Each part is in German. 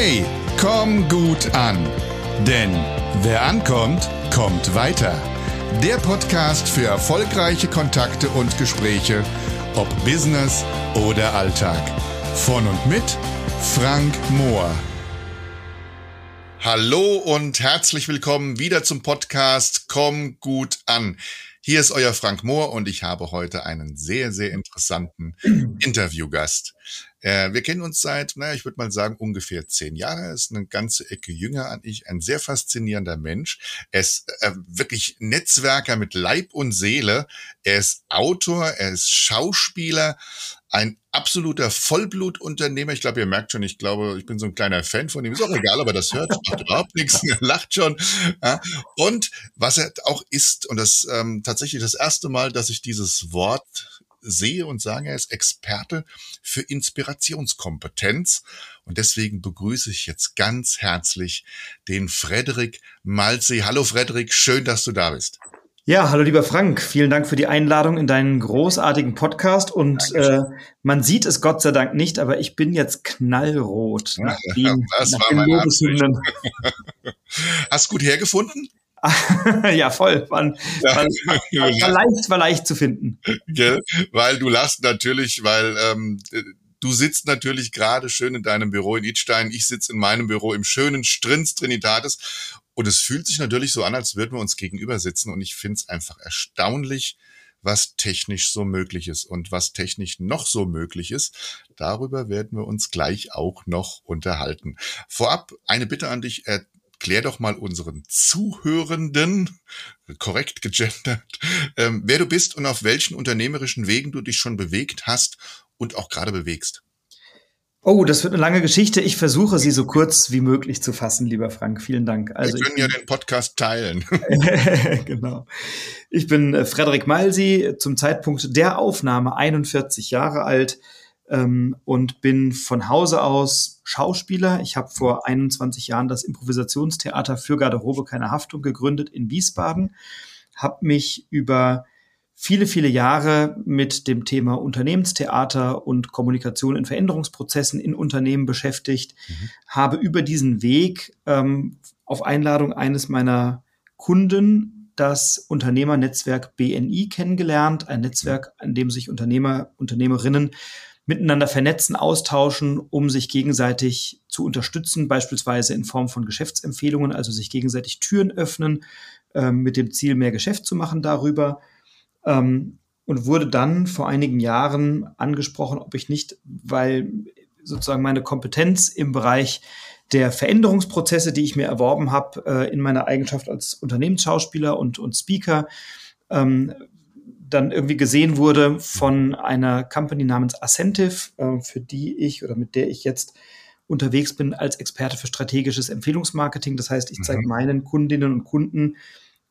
Hey, komm gut an. Denn wer ankommt, kommt weiter. Der Podcast für erfolgreiche Kontakte und Gespräche, ob Business oder Alltag. Von und mit Frank Mohr. Hallo und herzlich willkommen wieder zum Podcast Komm gut an. Hier ist euer Frank Mohr und ich habe heute einen sehr, sehr interessanten Interviewgast. Äh, wir kennen uns seit, naja, ich würde mal sagen, ungefähr zehn Jahre. Er ist eine ganze Ecke jünger an ich, ein sehr faszinierender Mensch. Er ist äh, wirklich Netzwerker mit Leib und Seele. Er ist Autor, er ist Schauspieler, ein absoluter Vollblutunternehmer. Ich glaube, ihr merkt schon, ich glaube, ich bin so ein kleiner Fan von ihm. Ist auch egal, aber das hört, macht überhaupt nichts, lacht schon. Ja. Und was er auch ist, und das ähm, tatsächlich das erste Mal, dass ich dieses Wort sehe und sage, er ist Experte für Inspirationskompetenz. Und deswegen begrüße ich jetzt ganz herzlich den Frederik Malzee. Hallo Frederik, schön, dass du da bist. Ja, hallo lieber Frank, vielen Dank für die Einladung in deinen großartigen Podcast und äh, man sieht es Gott sei Dank nicht, aber ich bin jetzt knallrot nach dem, das nach war den Hast gut hergefunden? ja, voll. War, ja, war, war, leicht, war leicht zu finden. Gell? Weil du lachst natürlich, weil ähm, du sitzt natürlich gerade schön in deinem Büro in Idstein. Ich sitze in meinem Büro im schönen Strins Trinitatis. Und es fühlt sich natürlich so an, als würden wir uns gegenüber sitzen. Und ich finde es einfach erstaunlich, was technisch so möglich ist und was technisch noch so möglich ist. Darüber werden wir uns gleich auch noch unterhalten. Vorab eine Bitte an dich klär doch mal unseren Zuhörenden, korrekt gegendert, ähm, wer du bist und auf welchen unternehmerischen Wegen du dich schon bewegt hast und auch gerade bewegst. Oh, das wird eine lange Geschichte. Ich versuche sie so kurz wie möglich zu fassen, lieber Frank. Vielen Dank. Also Wir können ja den Podcast teilen. genau. Ich bin äh, Frederik Malsi, zum Zeitpunkt der Aufnahme 41 Jahre alt ähm, und bin von Hause aus Schauspieler. Ich habe vor 21 Jahren das Improvisationstheater für Garderobe keine Haftung gegründet in Wiesbaden, habe mich über viele, viele Jahre mit dem Thema Unternehmenstheater und Kommunikation in Veränderungsprozessen in Unternehmen beschäftigt, mhm. habe über diesen Weg ähm, auf Einladung eines meiner Kunden das Unternehmernetzwerk BNI kennengelernt, ein Netzwerk, an dem sich Unternehmer, Unternehmerinnen miteinander vernetzen, austauschen, um sich gegenseitig zu unterstützen, beispielsweise in Form von Geschäftsempfehlungen, also sich gegenseitig Türen öffnen, ähm, mit dem Ziel, mehr Geschäft zu machen darüber. Ähm, und wurde dann vor einigen Jahren angesprochen, ob ich nicht, weil sozusagen meine Kompetenz im Bereich der Veränderungsprozesse, die ich mir erworben habe, äh, in meiner Eigenschaft als Unternehmensschauspieler und, und Speaker, ähm, dann irgendwie gesehen wurde von einer Company namens Ascentive, äh, für die ich oder mit der ich jetzt unterwegs bin als Experte für strategisches Empfehlungsmarketing. Das heißt, ich zeige mhm. meinen Kundinnen und Kunden,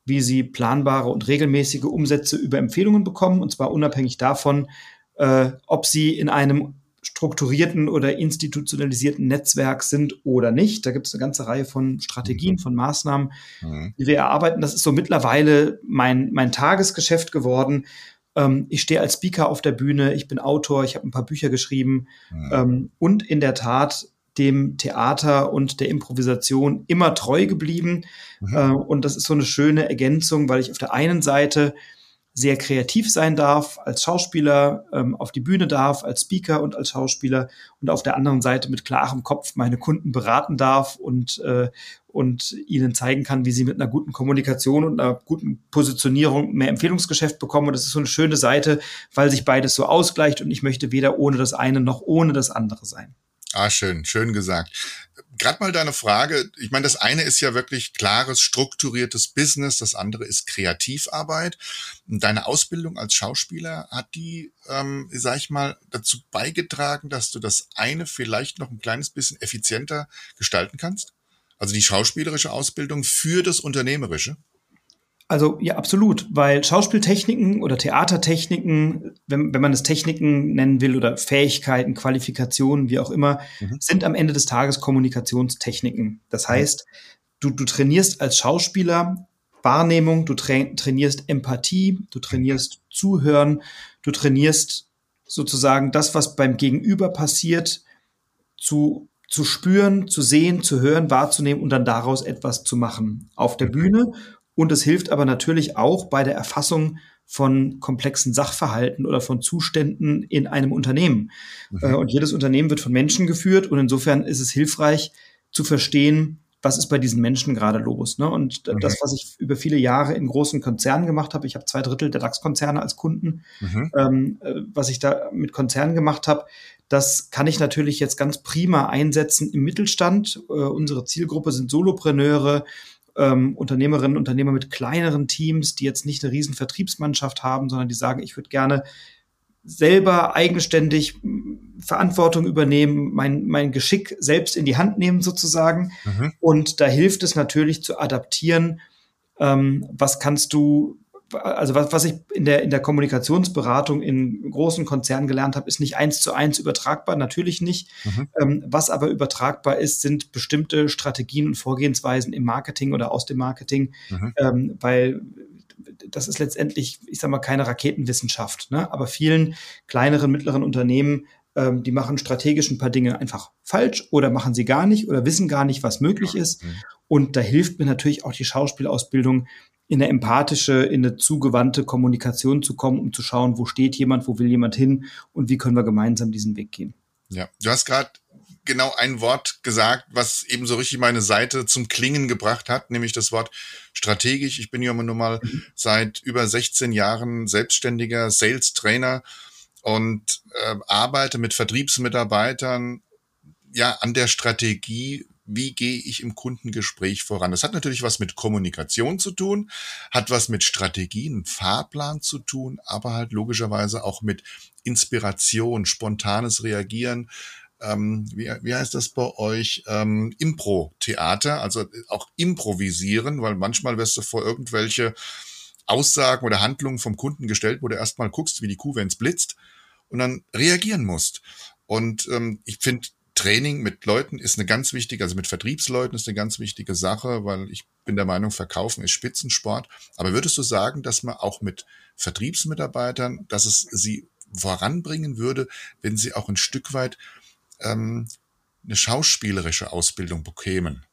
wie sie planbare und regelmäßige Umsätze über Empfehlungen bekommen, und zwar unabhängig davon, äh, ob sie in einem strukturierten oder institutionalisierten Netzwerk sind oder nicht. Da gibt es eine ganze Reihe von Strategien, mhm. von Maßnahmen, mhm. die wir erarbeiten. Das ist so mittlerweile mein, mein Tagesgeschäft geworden. Ähm, ich stehe als Speaker auf der Bühne, ich bin Autor, ich habe ein paar Bücher geschrieben mhm. ähm, und in der Tat dem Theater und der Improvisation immer treu geblieben. Mhm. Äh, und das ist so eine schöne Ergänzung, weil ich auf der einen Seite sehr kreativ sein darf, als Schauspieler ähm, auf die Bühne darf, als Speaker und als Schauspieler und auf der anderen Seite mit klarem Kopf meine Kunden beraten darf und, äh, und ihnen zeigen kann, wie sie mit einer guten Kommunikation und einer guten Positionierung mehr Empfehlungsgeschäft bekommen. Und das ist so eine schöne Seite, weil sich beides so ausgleicht und ich möchte weder ohne das eine noch ohne das andere sein. Ah, schön, schön gesagt. Gerade mal deine Frage. Ich meine, das eine ist ja wirklich klares, strukturiertes Business, das andere ist Kreativarbeit. Deine Ausbildung als Schauspieler hat die, ähm, sag ich mal, dazu beigetragen, dass du das eine vielleicht noch ein kleines bisschen effizienter gestalten kannst? Also die schauspielerische Ausbildung für das Unternehmerische? Also ja, absolut, weil Schauspieltechniken oder Theatertechniken, wenn, wenn man es Techniken nennen will oder Fähigkeiten, Qualifikationen, wie auch immer, mhm. sind am Ende des Tages Kommunikationstechniken. Das mhm. heißt, du, du trainierst als Schauspieler Wahrnehmung, du tra trainierst Empathie, du trainierst Zuhören, du trainierst sozusagen das, was beim Gegenüber passiert, zu zu spüren, zu sehen, zu hören, wahrzunehmen und dann daraus etwas zu machen auf der Bühne. Und es hilft aber natürlich auch bei der Erfassung von komplexen Sachverhalten oder von Zuständen in einem Unternehmen. Mhm. Äh, und jedes Unternehmen wird von Menschen geführt und insofern ist es hilfreich zu verstehen, was ist bei diesen Menschen gerade los. Ne? Und mhm. das, was ich über viele Jahre in großen Konzernen gemacht habe, ich habe zwei Drittel der DAX-Konzerne als Kunden, mhm. ähm, äh, was ich da mit Konzernen gemacht habe, das kann ich natürlich jetzt ganz prima einsetzen im Mittelstand. Äh, unsere Zielgruppe sind Solopreneure, ähm, Unternehmerinnen und Unternehmer mit kleineren Teams, die jetzt nicht eine riesen Vertriebsmannschaft haben, sondern die sagen, ich würde gerne selber eigenständig Verantwortung übernehmen, mein, mein Geschick selbst in die Hand nehmen sozusagen. Mhm. Und da hilft es natürlich zu adaptieren, ähm, was kannst du also was, was ich in der, in der Kommunikationsberatung in großen Konzernen gelernt habe, ist nicht eins zu eins übertragbar, natürlich nicht. Mhm. Ähm, was aber übertragbar ist, sind bestimmte Strategien und Vorgehensweisen im Marketing oder aus dem Marketing, mhm. ähm, weil das ist letztendlich, ich sage mal, keine Raketenwissenschaft. Ne? Aber vielen kleineren, mittleren Unternehmen, ähm, die machen strategisch ein paar Dinge einfach falsch oder machen sie gar nicht oder wissen gar nicht, was möglich ist. Mhm. Und da hilft mir natürlich auch die Schauspielausbildung, in eine empathische, in eine zugewandte Kommunikation zu kommen, um zu schauen, wo steht jemand, wo will jemand hin und wie können wir gemeinsam diesen Weg gehen. Ja, du hast gerade genau ein Wort gesagt, was eben so richtig meine Seite zum Klingen gebracht hat, nämlich das Wort strategisch. Ich bin ja nun mal mhm. seit über 16 Jahren selbstständiger Sales Trainer und äh, arbeite mit Vertriebsmitarbeitern ja an der Strategie, wie gehe ich im Kundengespräch voran. Das hat natürlich was mit Kommunikation zu tun, hat was mit Strategien, Fahrplan zu tun, aber halt logischerweise auch mit Inspiration, spontanes Reagieren. Ähm, wie, wie heißt das bei euch? Ähm, Impro-Theater, also auch improvisieren, weil manchmal wirst du vor irgendwelche Aussagen oder Handlungen vom Kunden gestellt, wo du erstmal guckst, wie die Kuh, wenn es blitzt, und dann reagieren musst. Und ähm, ich finde, Training mit Leuten ist eine ganz wichtige, also mit Vertriebsleuten ist eine ganz wichtige Sache, weil ich bin der Meinung, Verkaufen ist Spitzensport. Aber würdest du sagen, dass man auch mit Vertriebsmitarbeitern, dass es sie voranbringen würde, wenn sie auch ein Stück weit ähm, eine schauspielerische Ausbildung bekämen?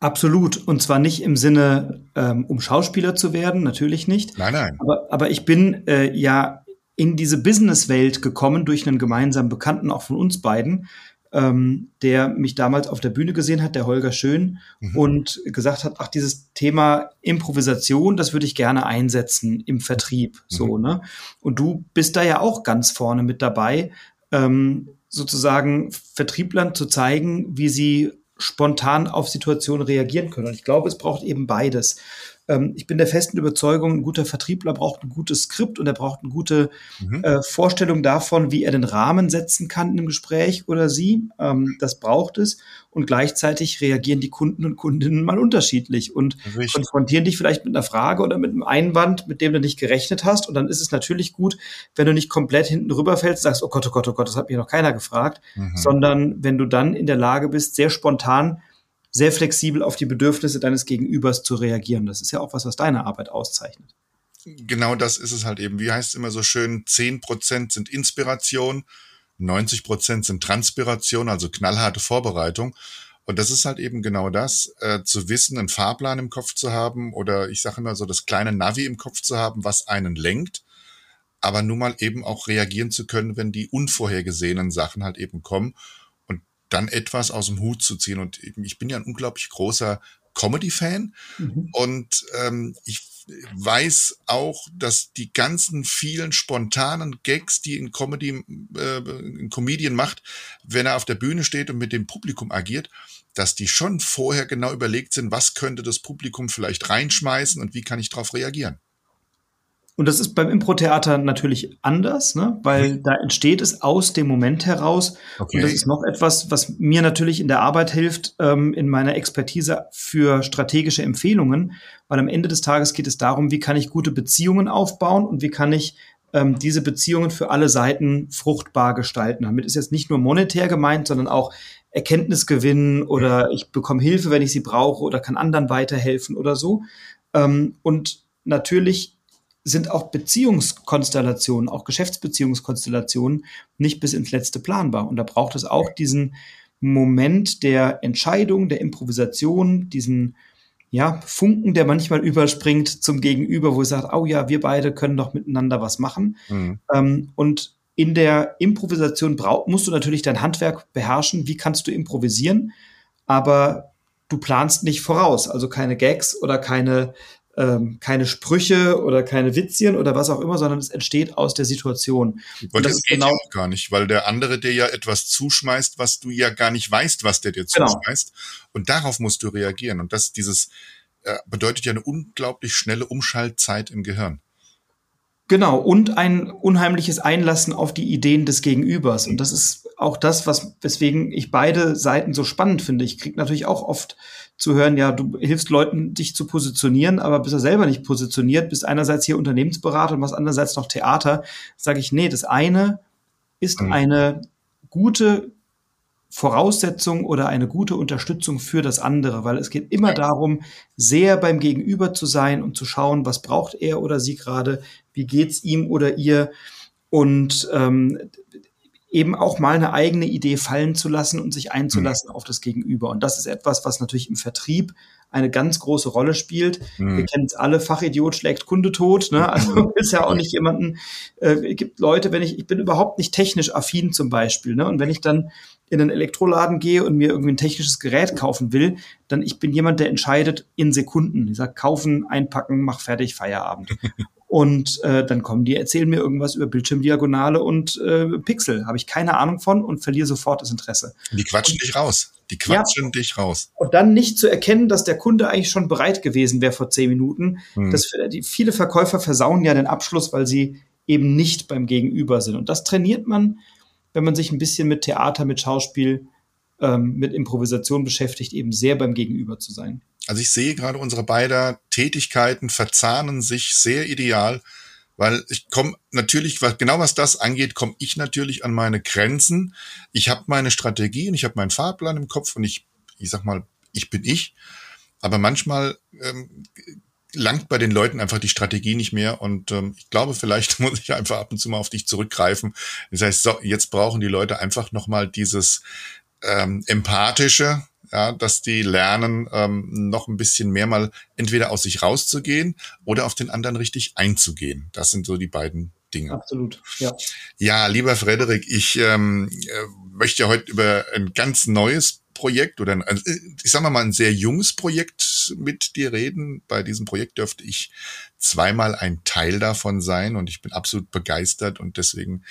Absolut. Und zwar nicht im Sinne, ähm, um Schauspieler zu werden, natürlich nicht. Nein, nein. Aber, aber ich bin äh, ja in diese Businesswelt gekommen durch einen gemeinsamen Bekannten, auch von uns beiden, ähm, der mich damals auf der Bühne gesehen hat, der Holger Schön, mhm. und gesagt hat, ach, dieses Thema Improvisation, das würde ich gerne einsetzen im Vertrieb. Mhm. So, ne? Und du bist da ja auch ganz vorne mit dabei, ähm, sozusagen Vertrieblern zu zeigen, wie sie spontan auf Situationen reagieren können. Und ich glaube, es braucht eben beides. Ähm, ich bin der festen Überzeugung, ein guter Vertriebler braucht ein gutes Skript und er braucht eine gute mhm. äh, Vorstellung davon, wie er den Rahmen setzen kann in einem Gespräch oder sie. Ähm, das braucht es. Und gleichzeitig reagieren die Kunden und Kundinnen mal unterschiedlich und Richtig. konfrontieren dich vielleicht mit einer Frage oder mit einem Einwand, mit dem du nicht gerechnet hast. Und dann ist es natürlich gut, wenn du nicht komplett hinten rüberfällst, sagst, oh Gott, oh Gott, oh Gott, das hat mir noch keiner gefragt, mhm. sondern wenn du dann in der Lage bist, sehr spontan sehr flexibel auf die Bedürfnisse deines Gegenübers zu reagieren. Das ist ja auch was, was deine Arbeit auszeichnet. Genau das ist es halt eben. Wie heißt es immer so schön? Zehn Prozent sind Inspiration, 90 Prozent sind Transpiration, also knallharte Vorbereitung. Und das ist halt eben genau das, äh, zu wissen, einen Fahrplan im Kopf zu haben oder ich sage immer so das kleine Navi im Kopf zu haben, was einen lenkt, aber nun mal eben auch reagieren zu können, wenn die unvorhergesehenen Sachen halt eben kommen dann etwas aus dem Hut zu ziehen. Und ich bin ja ein unglaublich großer Comedy-Fan mhm. und ähm, ich weiß auch, dass die ganzen vielen spontanen Gags, die ein Comedy, äh, ein Comedian macht, wenn er auf der Bühne steht und mit dem Publikum agiert, dass die schon vorher genau überlegt sind, was könnte das Publikum vielleicht reinschmeißen und wie kann ich darauf reagieren. Und das ist beim Impro-Theater natürlich anders, ne? weil mhm. da entsteht es aus dem Moment heraus. Okay. Und das ist noch etwas, was mir natürlich in der Arbeit hilft, ähm, in meiner Expertise für strategische Empfehlungen, weil am Ende des Tages geht es darum, wie kann ich gute Beziehungen aufbauen und wie kann ich ähm, diese Beziehungen für alle Seiten fruchtbar gestalten. Damit ist jetzt nicht nur monetär gemeint, sondern auch Erkenntnis gewinnen oder ich bekomme Hilfe, wenn ich sie brauche oder kann anderen weiterhelfen oder so. Ähm, und natürlich sind auch Beziehungskonstellationen, auch Geschäftsbeziehungskonstellationen nicht bis ins Letzte planbar. Und da braucht es auch diesen, Moment der Entscheidung, der Improvisation, diesen ja, Funken, der manchmal überspringt zum Gegenüber, wo er sagt, oh ja, wir beide können doch miteinander was machen. Mhm. Ähm, und in der Improvisation brauch, musst du natürlich dein Handwerk beherrschen. Wie kannst du improvisieren? Aber du planst nicht voraus, also keine Gags oder keine ähm, keine Sprüche oder keine Witzchen oder was auch immer, sondern es entsteht aus der Situation. Und das, das geht genau ja gar nicht, weil der andere dir ja etwas zuschmeißt, was du ja gar nicht weißt, was der dir genau. zuschmeißt. Und darauf musst du reagieren. Und das, dieses äh, bedeutet ja eine unglaublich schnelle Umschaltzeit im Gehirn. Genau, und ein unheimliches Einlassen auf die Ideen des Gegenübers. Und das ist auch das, was, weswegen ich beide Seiten so spannend finde. Ich kriege natürlich auch oft zu hören, ja, du hilfst Leuten, dich zu positionieren, aber bist ja selber nicht positioniert, bist einerseits hier Unternehmensberater und machst andererseits noch Theater. Sage ich, nee, das eine ist mhm. eine gute Voraussetzung oder eine gute Unterstützung für das andere, weil es geht immer darum, sehr beim Gegenüber zu sein und zu schauen, was braucht er oder sie gerade, wie geht's ihm oder ihr und ähm, eben auch mal eine eigene Idee fallen zu lassen und sich einzulassen mhm. auf das Gegenüber. Und das ist etwas, was natürlich im Vertrieb eine ganz große Rolle spielt. Mhm. Wir kennen es alle, Fachidiot schlägt Kunde tot. Ne? Also ist ja auch nicht jemanden, äh, gibt Leute, wenn ich, ich bin überhaupt nicht technisch affin zum Beispiel. Ne? Und wenn ich dann in einen Elektroladen gehe und mir irgendwie ein technisches Gerät kaufen will, dann ich bin jemand, der entscheidet in Sekunden. Ich sage, kaufen, einpacken, mach fertig, Feierabend. Und äh, dann kommen die, erzählen mir irgendwas über Bildschirmdiagonale und äh, Pixel. Habe ich keine Ahnung von und verliere sofort das Interesse. Die quatschen und, dich raus. Die quatschen ja, dich raus. Und dann nicht zu erkennen, dass der Kunde eigentlich schon bereit gewesen wäre vor zehn Minuten. Hm. Das, die, viele Verkäufer versauen ja den Abschluss, weil sie eben nicht beim Gegenüber sind. Und das trainiert man, wenn man sich ein bisschen mit Theater, mit Schauspiel, ähm, mit Improvisation beschäftigt, eben sehr beim Gegenüber zu sein. Also ich sehe gerade unsere beiden Tätigkeiten verzahnen sich sehr ideal, weil ich komme natürlich, was, genau was das angeht, komme ich natürlich an meine Grenzen. Ich habe meine Strategie und ich habe meinen Fahrplan im Kopf und ich, ich sag mal, ich bin ich. Aber manchmal ähm, langt bei den Leuten einfach die Strategie nicht mehr und ähm, ich glaube, vielleicht muss ich einfach ab und zu mal auf dich zurückgreifen. Das heißt, so, jetzt brauchen die Leute einfach nochmal dieses ähm, empathische, ja, dass die lernen, ähm, noch ein bisschen mehr mal entweder aus sich rauszugehen oder auf den anderen richtig einzugehen. Das sind so die beiden Dinge. Absolut, ja. Ja, lieber Frederik, ich ähm, äh, möchte heute über ein ganz neues Projekt oder ein, ich sag mal ein sehr junges Projekt mit dir reden. Bei diesem Projekt dürfte ich zweimal ein Teil davon sein und ich bin absolut begeistert und deswegen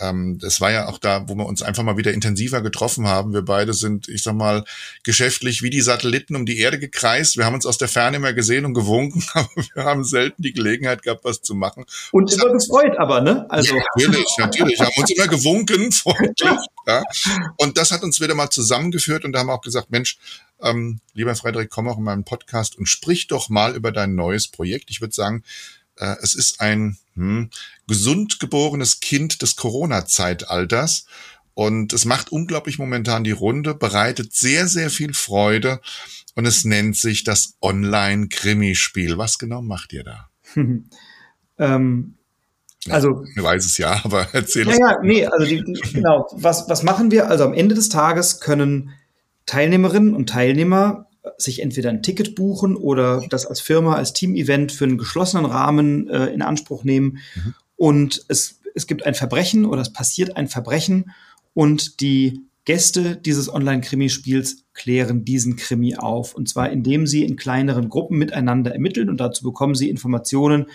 ähm, das war ja auch da, wo wir uns einfach mal wieder intensiver getroffen haben. Wir beide sind, ich sag mal, geschäftlich wie die Satelliten um die Erde gekreist. Wir haben uns aus der Ferne immer gesehen und gewunken, aber wir haben selten die Gelegenheit gehabt, was zu machen. Und immer gefreut, aber, ne? Also. Ja, natürlich, natürlich. Wir haben uns immer gewunken, freundlich. Ja. Und das hat uns wieder mal zusammengeführt und da haben wir auch gesagt, Mensch, ähm, lieber Frederik, komm auch in meinen Podcast und sprich doch mal über dein neues Projekt. Ich würde sagen, äh, es ist ein hm, gesund geborenes Kind des Corona-Zeitalters. Und es macht unglaublich momentan die Runde, bereitet sehr, sehr viel Freude. Und es nennt sich das Online-Krimispiel. Was genau macht ihr da? ähm, also, ich weiß es ja, aber erzähl ja, es. Ja, nee, also die, genau. Was, was machen wir? Also am Ende des Tages können Teilnehmerinnen und Teilnehmer sich entweder ein Ticket buchen oder das als Firma, als Team-Event für einen geschlossenen Rahmen äh, in Anspruch nehmen. Mhm. Und es, es gibt ein Verbrechen oder es passiert ein Verbrechen und die Gäste dieses Online-Krimi-Spiels klären diesen Krimi auf. Und zwar indem sie in kleineren Gruppen miteinander ermitteln und dazu bekommen sie Informationen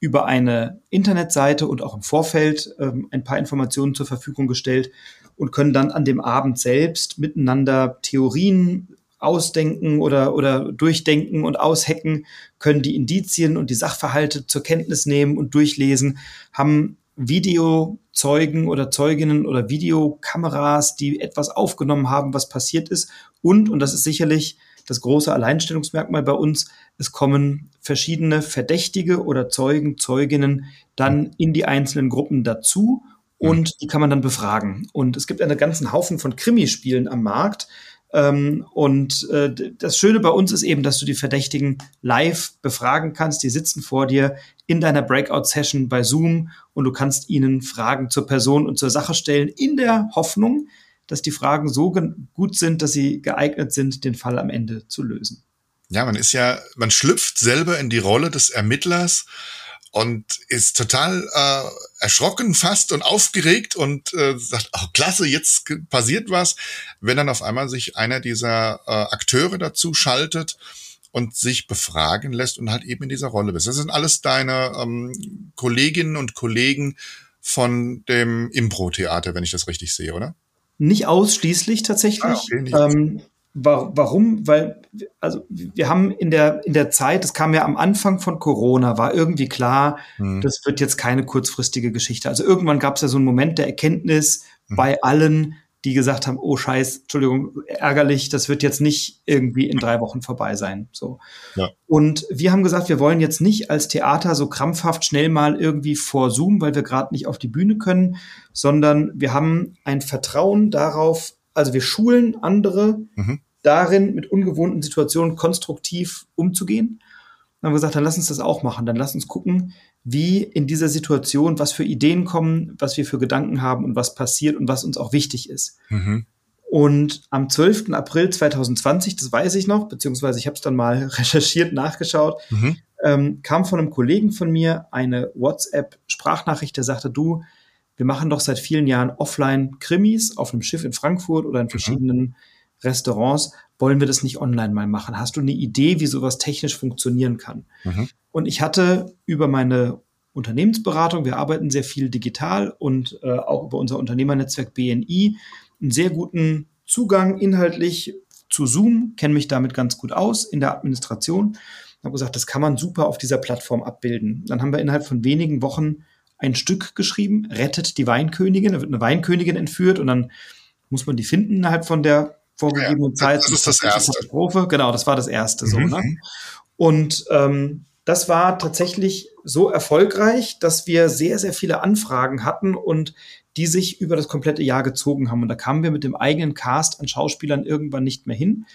über eine Internetseite und auch im Vorfeld ähm, ein paar Informationen zur Verfügung gestellt und können dann an dem Abend selbst miteinander Theorien ausdenken oder, oder durchdenken und aushacken, können die Indizien und die Sachverhalte zur Kenntnis nehmen und durchlesen, haben Videozeugen oder Zeuginnen oder Videokameras, die etwas aufgenommen haben, was passiert ist. Und, und das ist sicherlich das große Alleinstellungsmerkmal bei uns, es kommen verschiedene Verdächtige oder Zeugen, Zeuginnen dann in die einzelnen Gruppen dazu und die kann man dann befragen. Und es gibt einen ganzen Haufen von Krimispielen am Markt, ähm, und äh, das Schöne bei uns ist eben, dass du die Verdächtigen live befragen kannst. Die sitzen vor dir in deiner Breakout-Session bei Zoom und du kannst ihnen Fragen zur Person und zur Sache stellen, in der Hoffnung, dass die Fragen so gut sind, dass sie geeignet sind, den Fall am Ende zu lösen. Ja, man ist ja, man schlüpft selber in die Rolle des Ermittlers und ist total äh, erschrocken fast und aufgeregt und äh, sagt, oh klasse, jetzt passiert was, wenn dann auf einmal sich einer dieser äh, Akteure dazu schaltet und sich befragen lässt und halt eben in dieser Rolle bist. Das sind alles deine ähm, Kolleginnen und Kollegen von dem Impro-Theater, wenn ich das richtig sehe, oder? Nicht ausschließlich tatsächlich. Ah, okay, ähm, Warum? Weil, also wir haben in der, in der Zeit, das kam ja am Anfang von Corona, war irgendwie klar, mhm. das wird jetzt keine kurzfristige Geschichte. Also irgendwann gab es ja so einen Moment der Erkenntnis mhm. bei allen, die gesagt haben, oh Scheiß, Entschuldigung, ärgerlich, das wird jetzt nicht irgendwie in drei Wochen vorbei sein. So. Ja. Und wir haben gesagt, wir wollen jetzt nicht als Theater so krampfhaft schnell mal irgendwie vor Zoom, weil wir gerade nicht auf die Bühne können, sondern wir haben ein Vertrauen darauf, also wir schulen andere mhm. darin, mit ungewohnten Situationen konstruktiv umzugehen. Dann haben wir gesagt, dann lass uns das auch machen. Dann lass uns gucken, wie in dieser Situation, was für Ideen kommen, was wir für Gedanken haben und was passiert und was uns auch wichtig ist. Mhm. Und am 12. April 2020, das weiß ich noch, beziehungsweise ich habe es dann mal recherchiert, nachgeschaut, mhm. ähm, kam von einem Kollegen von mir eine WhatsApp-Sprachnachricht, der sagte, du, wir machen doch seit vielen Jahren Offline-Krimis auf einem Schiff in Frankfurt oder in mhm. verschiedenen mhm. Restaurants. Wollen wir das nicht online mal machen? Hast du eine Idee, wie sowas technisch funktionieren kann? Mhm. Und ich hatte über meine Unternehmensberatung, wir arbeiten sehr viel digital und äh, auch über unser Unternehmernetzwerk BNI, einen sehr guten Zugang inhaltlich zu Zoom, kenne mich damit ganz gut aus in der Administration. Ich habe gesagt, das kann man super auf dieser Plattform abbilden. Dann haben wir innerhalb von wenigen Wochen ein Stück geschrieben, rettet die Weinkönigin. Da wird eine Weinkönigin entführt und dann muss man die finden innerhalb von der vorgegebenen ja, Zeit. Das ist das, das erste. Katastrophe. Genau, das war das erste. Mhm. So, ne? Und ähm, das war tatsächlich so erfolgreich, dass wir sehr, sehr viele Anfragen hatten und die sich über das komplette Jahr gezogen haben. Und da kamen wir mit dem eigenen Cast an Schauspielern irgendwann nicht mehr hin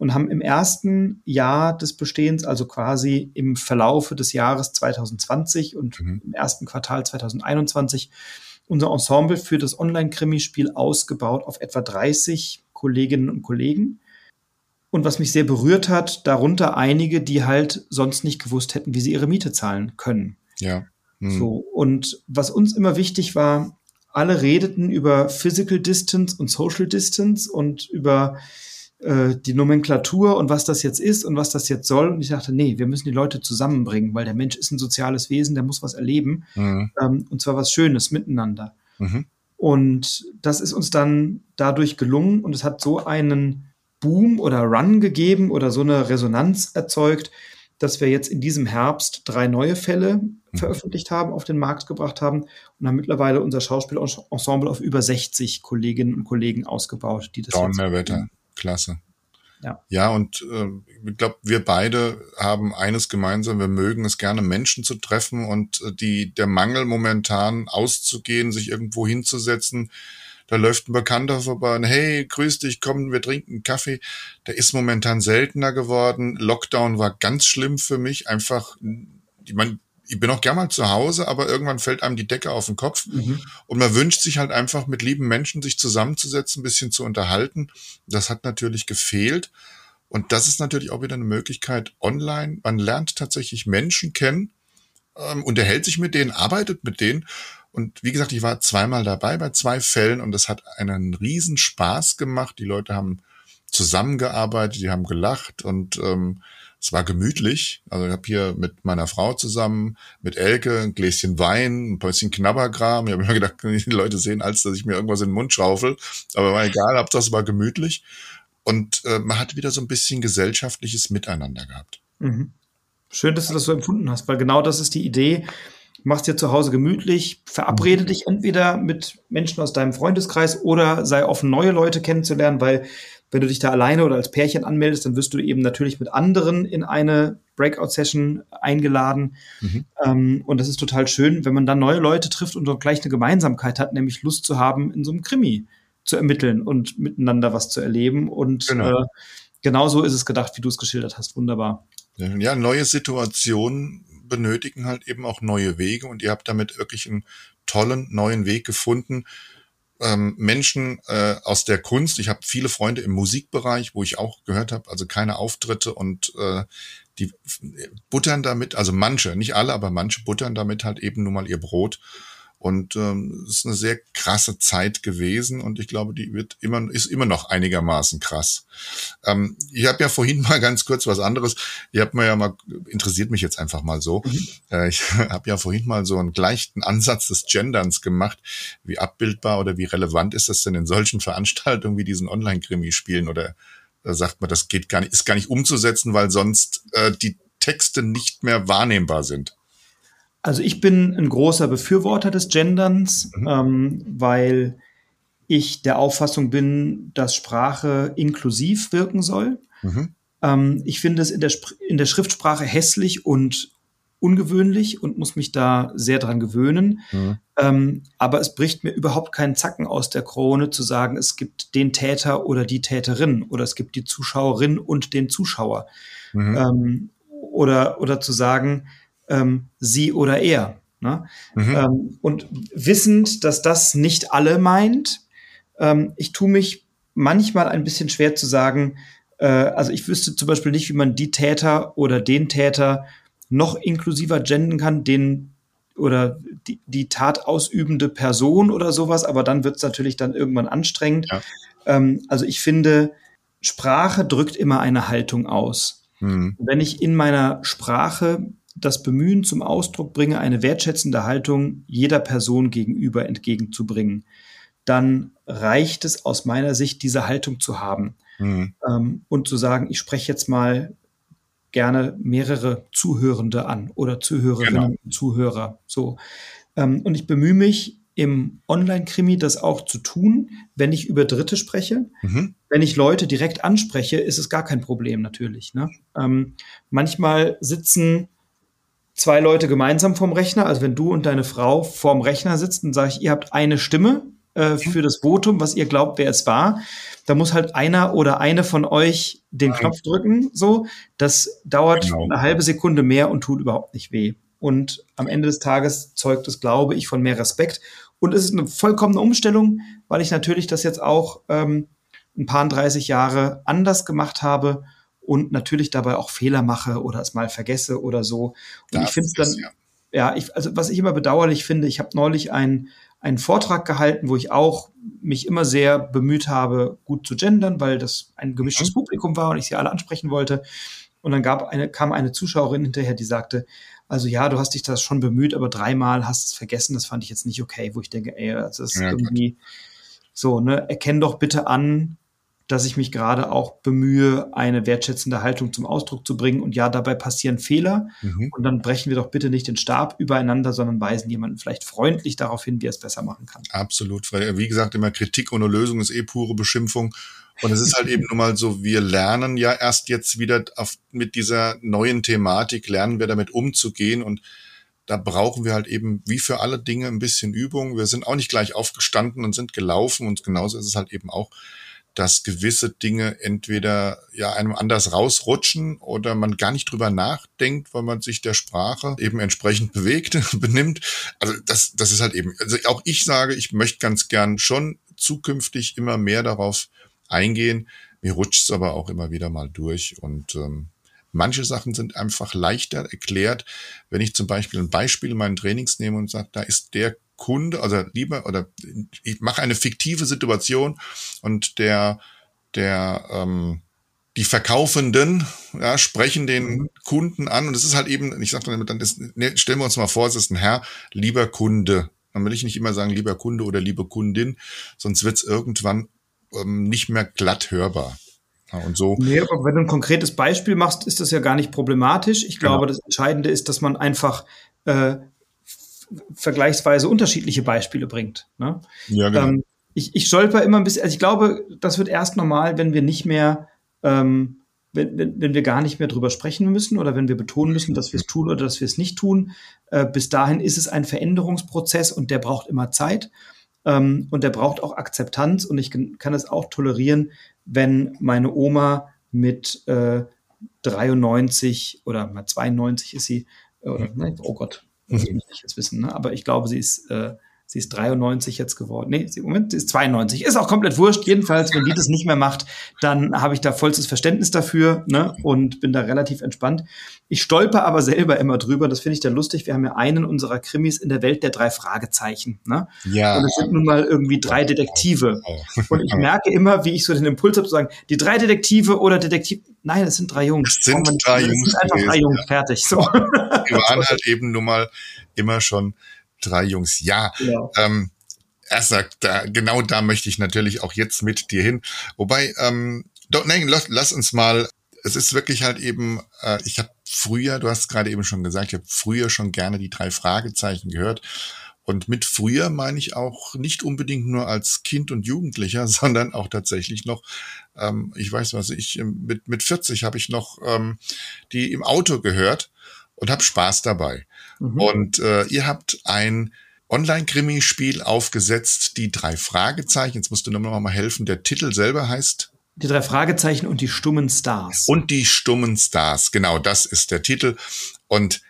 und haben im ersten Jahr des Bestehens, also quasi im Verlaufe des Jahres 2020 und mhm. im ersten Quartal 2021, unser Ensemble für das Online-Krimispiel ausgebaut auf etwa 30 Kolleginnen und Kollegen. Und was mich sehr berührt hat, darunter einige, die halt sonst nicht gewusst hätten, wie sie ihre Miete zahlen können. Ja. Mhm. So. Und was uns immer wichtig war, alle redeten über Physical Distance und Social Distance und über äh, die Nomenklatur und was das jetzt ist und was das jetzt soll. Und ich dachte, nee, wir müssen die Leute zusammenbringen, weil der Mensch ist ein soziales Wesen, der muss was erleben. Mhm. Ähm, und zwar was Schönes miteinander. Mhm. Und das ist uns dann dadurch gelungen und es hat so einen Boom oder Run gegeben oder so eine Resonanz erzeugt, dass wir jetzt in diesem Herbst drei neue Fälle mhm. veröffentlicht haben, auf den Markt gebracht haben und haben mittlerweile unser Schauspielensemble auf über 60 Kolleginnen und Kollegen ausgebaut, die das Donnerwetter. Klasse. Ja. ja, und äh, ich glaube, wir beide haben eines gemeinsam, wir mögen es gerne, Menschen zu treffen und äh, die der Mangel momentan auszugehen, sich irgendwo hinzusetzen. Da läuft ein Bekannter vorbei und hey, grüß dich, komm, wir trinken Kaffee. Der ist momentan seltener geworden. Lockdown war ganz schlimm für mich. Einfach, ich meine, ich bin auch gerne mal zu Hause, aber irgendwann fällt einem die Decke auf den Kopf mhm. und man wünscht sich halt einfach mit lieben Menschen sich zusammenzusetzen, ein bisschen zu unterhalten. Das hat natürlich gefehlt. Und das ist natürlich auch wieder eine Möglichkeit online. Man lernt tatsächlich Menschen kennen, ähm, unterhält sich mit denen, arbeitet mit denen. Und wie gesagt, ich war zweimal dabei bei zwei Fällen und das hat einen riesen Spaß gemacht. Die Leute haben zusammengearbeitet, die haben gelacht und ähm, es war gemütlich. Also ich habe hier mit meiner Frau zusammen, mit Elke, ein Gläschen Wein, ein bisschen Knabbergram. Ich habe immer gedacht, die Leute sehen, als dass ich mir irgendwas in den Mund schaufel. Aber war egal, ab das war gemütlich. Und äh, man hat wieder so ein bisschen gesellschaftliches Miteinander gehabt. Mhm. Schön, dass du das so empfunden hast, weil genau das ist die Idee. Machst dir zu Hause gemütlich, verabrede mhm. dich entweder mit Menschen aus deinem Freundeskreis oder sei offen, neue Leute kennenzulernen, weil wenn du dich da alleine oder als Pärchen anmeldest, dann wirst du eben natürlich mit anderen in eine Breakout-Session eingeladen. Mhm. Ähm, und das ist total schön, wenn man dann neue Leute trifft und dort gleich eine Gemeinsamkeit hat, nämlich Lust zu haben, in so einem Krimi zu ermitteln und miteinander was zu erleben. Und genau. äh, genauso ist es gedacht, wie du es geschildert hast. Wunderbar. Ja, neue Situationen benötigen halt eben auch neue Wege und ihr habt damit wirklich einen tollen neuen Weg gefunden, ähm, Menschen äh, aus der Kunst. Ich habe viele Freunde im Musikbereich, wo ich auch gehört habe, also keine Auftritte und äh, die buttern damit, also manche, nicht alle, aber manche buttern damit halt eben nun mal ihr Brot und ähm, es ist eine sehr krasse Zeit gewesen und ich glaube, die wird immer, ist immer noch einigermaßen krass. Ähm, ich habe ja vorhin mal ganz kurz was anderes. Ihr habt mir ja mal, interessiert mich jetzt einfach mal so. Mhm. Äh, ich habe ja vorhin mal so einen gleichen Ansatz des Genderns gemacht. Wie abbildbar oder wie relevant ist das denn in solchen Veranstaltungen wie diesen Online-Krimi spielen? Oder da sagt man, das geht gar nicht, ist gar nicht umzusetzen, weil sonst äh, die Texte nicht mehr wahrnehmbar sind. Also ich bin ein großer Befürworter des Genderns, mhm. ähm, weil ich der Auffassung bin, dass Sprache inklusiv wirken soll. Mhm. Ähm, ich finde es in der, in der Schriftsprache hässlich und ungewöhnlich und muss mich da sehr dran gewöhnen. Mhm. Ähm, aber es bricht mir überhaupt keinen Zacken aus der Krone zu sagen, es gibt den Täter oder die Täterin oder es gibt die Zuschauerin und den Zuschauer. Mhm. Ähm, oder, oder zu sagen, ähm, sie oder er. Ne? Mhm. Ähm, und wissend, dass das nicht alle meint, ähm, ich tue mich manchmal ein bisschen schwer zu sagen, äh, also ich wüsste zum Beispiel nicht, wie man die Täter oder den Täter noch inklusiver gendern kann, den oder die, die Tat ausübende Person oder sowas, aber dann wird es natürlich dann irgendwann anstrengend. Ja. Ähm, also ich finde, Sprache drückt immer eine Haltung aus. Mhm. Wenn ich in meiner Sprache das Bemühen zum Ausdruck bringe, eine wertschätzende Haltung jeder Person gegenüber entgegenzubringen, dann reicht es aus meiner Sicht, diese Haltung zu haben mhm. ähm, und zu sagen, ich spreche jetzt mal gerne mehrere Zuhörende an oder Zuhörerinnen genau. und Zuhörer. So. Ähm, und ich bemühe mich im Online-Krimi das auch zu tun, wenn ich über Dritte spreche. Mhm. Wenn ich Leute direkt anspreche, ist es gar kein Problem natürlich. Ne? Ähm, manchmal sitzen zwei Leute gemeinsam vorm Rechner, also wenn du und deine Frau vorm Rechner sitzt, dann sage ich, ihr habt eine Stimme äh, für das Votum, was ihr glaubt, wer es war. Da muss halt einer oder eine von euch den Knopf drücken, so. Das dauert genau. eine halbe Sekunde mehr und tut überhaupt nicht weh. Und am Ende des Tages zeugt es, glaube ich, von mehr Respekt. Und es ist eine vollkommene Umstellung, weil ich natürlich das jetzt auch ähm, ein paar 30 Jahre anders gemacht habe und natürlich dabei auch Fehler mache oder es mal vergesse oder so. Und das ich finde es dann, ja, ja ich, also was ich immer bedauerlich finde, ich habe neulich einen, einen Vortrag gehalten, wo ich auch mich immer sehr bemüht habe, gut zu gendern, weil das ein gemischtes mhm. Publikum war und ich sie alle ansprechen wollte. Und dann gab eine, kam eine Zuschauerin hinterher, die sagte, also ja, du hast dich das schon bemüht, aber dreimal hast es vergessen, das fand ich jetzt nicht okay, wo ich denke, ey, das ist ja, irgendwie Gott. so, ne, erkenn doch bitte an, dass ich mich gerade auch bemühe, eine wertschätzende Haltung zum Ausdruck zu bringen. Und ja, dabei passieren Fehler. Mhm. Und dann brechen wir doch bitte nicht den Stab übereinander, sondern weisen jemanden vielleicht freundlich darauf hin, wie er es besser machen kann. Absolut. Weil, wie gesagt, immer Kritik ohne Lösung ist eh pure Beschimpfung. Und es ist halt eben nun mal so, wir lernen ja erst jetzt wieder auf, mit dieser neuen Thematik, lernen wir damit umzugehen und da brauchen wir halt eben wie für alle Dinge ein bisschen Übung. Wir sind auch nicht gleich aufgestanden und sind gelaufen und genauso ist es halt eben auch dass gewisse Dinge entweder ja einem anders rausrutschen oder man gar nicht drüber nachdenkt, weil man sich der Sprache eben entsprechend bewegt, benimmt. Also das, das ist halt eben, also auch ich sage, ich möchte ganz gern schon zukünftig immer mehr darauf eingehen. Mir rutscht es aber auch immer wieder mal durch und ähm, Manche Sachen sind einfach leichter erklärt. Wenn ich zum Beispiel ein Beispiel in meinen Trainings nehme und sage, da ist der Kunde, also lieber, oder ich mache eine fiktive Situation und der, der, ähm, die Verkaufenden ja, sprechen den mhm. Kunden an und es ist halt eben, ich sage dann, dann ist, ne, stellen wir uns mal vor, es ist ein Herr, lieber Kunde. Dann will ich nicht immer sagen, lieber Kunde oder liebe Kundin, sonst wird es irgendwann ähm, nicht mehr glatt hörbar. Ja, und so. Nee, aber wenn du ein konkretes Beispiel machst, ist das ja gar nicht problematisch. Ich glaube, genau. das Entscheidende ist, dass man einfach äh, vergleichsweise unterschiedliche Beispiele bringt. Ne? Ja, genau. Ähm, ich, ich stolper immer ein bisschen, also ich glaube, das wird erst normal, wenn wir nicht mehr, ähm, wenn, wenn, wenn wir gar nicht mehr drüber sprechen müssen oder wenn wir betonen müssen, dass wir es tun oder dass wir es nicht tun. Äh, bis dahin ist es ein Veränderungsprozess und der braucht immer Zeit. Ähm, und der braucht auch Akzeptanz und ich kann es auch tolerieren, wenn meine Oma mit äh, 93 oder 92 ist sie, äh, oder, mhm. ne, oh Gott, jetzt wissen, ne? aber ich glaube, sie ist äh, Sie ist 93 jetzt geworden. Nee, sie, Moment, sie ist 92. Ist auch komplett wurscht. Jedenfalls, wenn die das nicht mehr macht, dann habe ich da vollstes Verständnis dafür ne? und bin da relativ entspannt. Ich stolper aber selber immer drüber. Das finde ich dann lustig. Wir haben ja einen unserer Krimis in der Welt der drei Fragezeichen. Ne? Ja. Und es sind nun mal irgendwie drei Detektive. Und ich merke immer, wie ich so den Impuls habe zu sagen, die drei Detektive oder Detektiv. Nein, es sind drei Jungs. Es sind drei Jungs. Es sind einfach drei Jungs. Fertig. So. Die waren halt eben nun mal immer schon drei Jungs. Ja, ja. Ähm, er sagt, da, genau da möchte ich natürlich auch jetzt mit dir hin. Wobei, ähm, doch, nein, lass, lass uns mal, es ist wirklich halt eben, äh, ich habe früher, du hast gerade eben schon gesagt, ich habe früher schon gerne die drei Fragezeichen gehört. Und mit früher meine ich auch nicht unbedingt nur als Kind und Jugendlicher, sondern auch tatsächlich noch, ähm, ich weiß was, ich mit, mit 40 habe ich noch ähm, die im Auto gehört und habe Spaß dabei. Mhm. Und äh, ihr habt ein Online-Krimi-Spiel aufgesetzt, die drei Fragezeichen. Jetzt musst du nur noch mal helfen. Der Titel selber heißt die drei Fragezeichen und die stummen Stars. Und die stummen Stars, genau, das ist der Titel. Und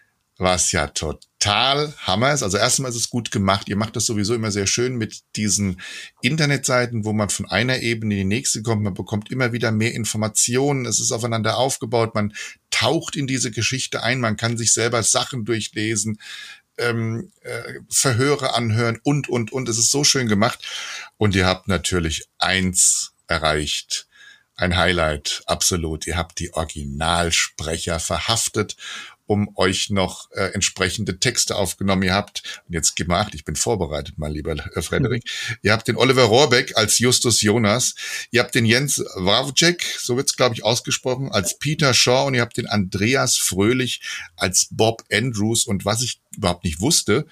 was ja total Hammer ist. Also erstmal ist es gut gemacht. Ihr macht das sowieso immer sehr schön mit diesen Internetseiten, wo man von einer Ebene in die nächste kommt. Man bekommt immer wieder mehr Informationen. Es ist aufeinander aufgebaut. Man taucht in diese Geschichte ein. Man kann sich selber Sachen durchlesen, ähm, äh, Verhöre anhören und, und, und. Es ist so schön gemacht. Und ihr habt natürlich eins erreicht ein Highlight, absolut. Ihr habt die Originalsprecher verhaftet um euch noch äh, entsprechende Texte aufgenommen. Ihr habt, und jetzt gib mal acht, ich bin vorbereitet, mein lieber äh, Frederik, mhm. ihr habt den Oliver Rohrbeck als Justus Jonas, ihr habt den Jens Wawczyk, so wird's glaube ich ausgesprochen, als Peter Shaw und ihr habt den Andreas Fröhlich als Bob Andrews und was ich überhaupt nicht wusste,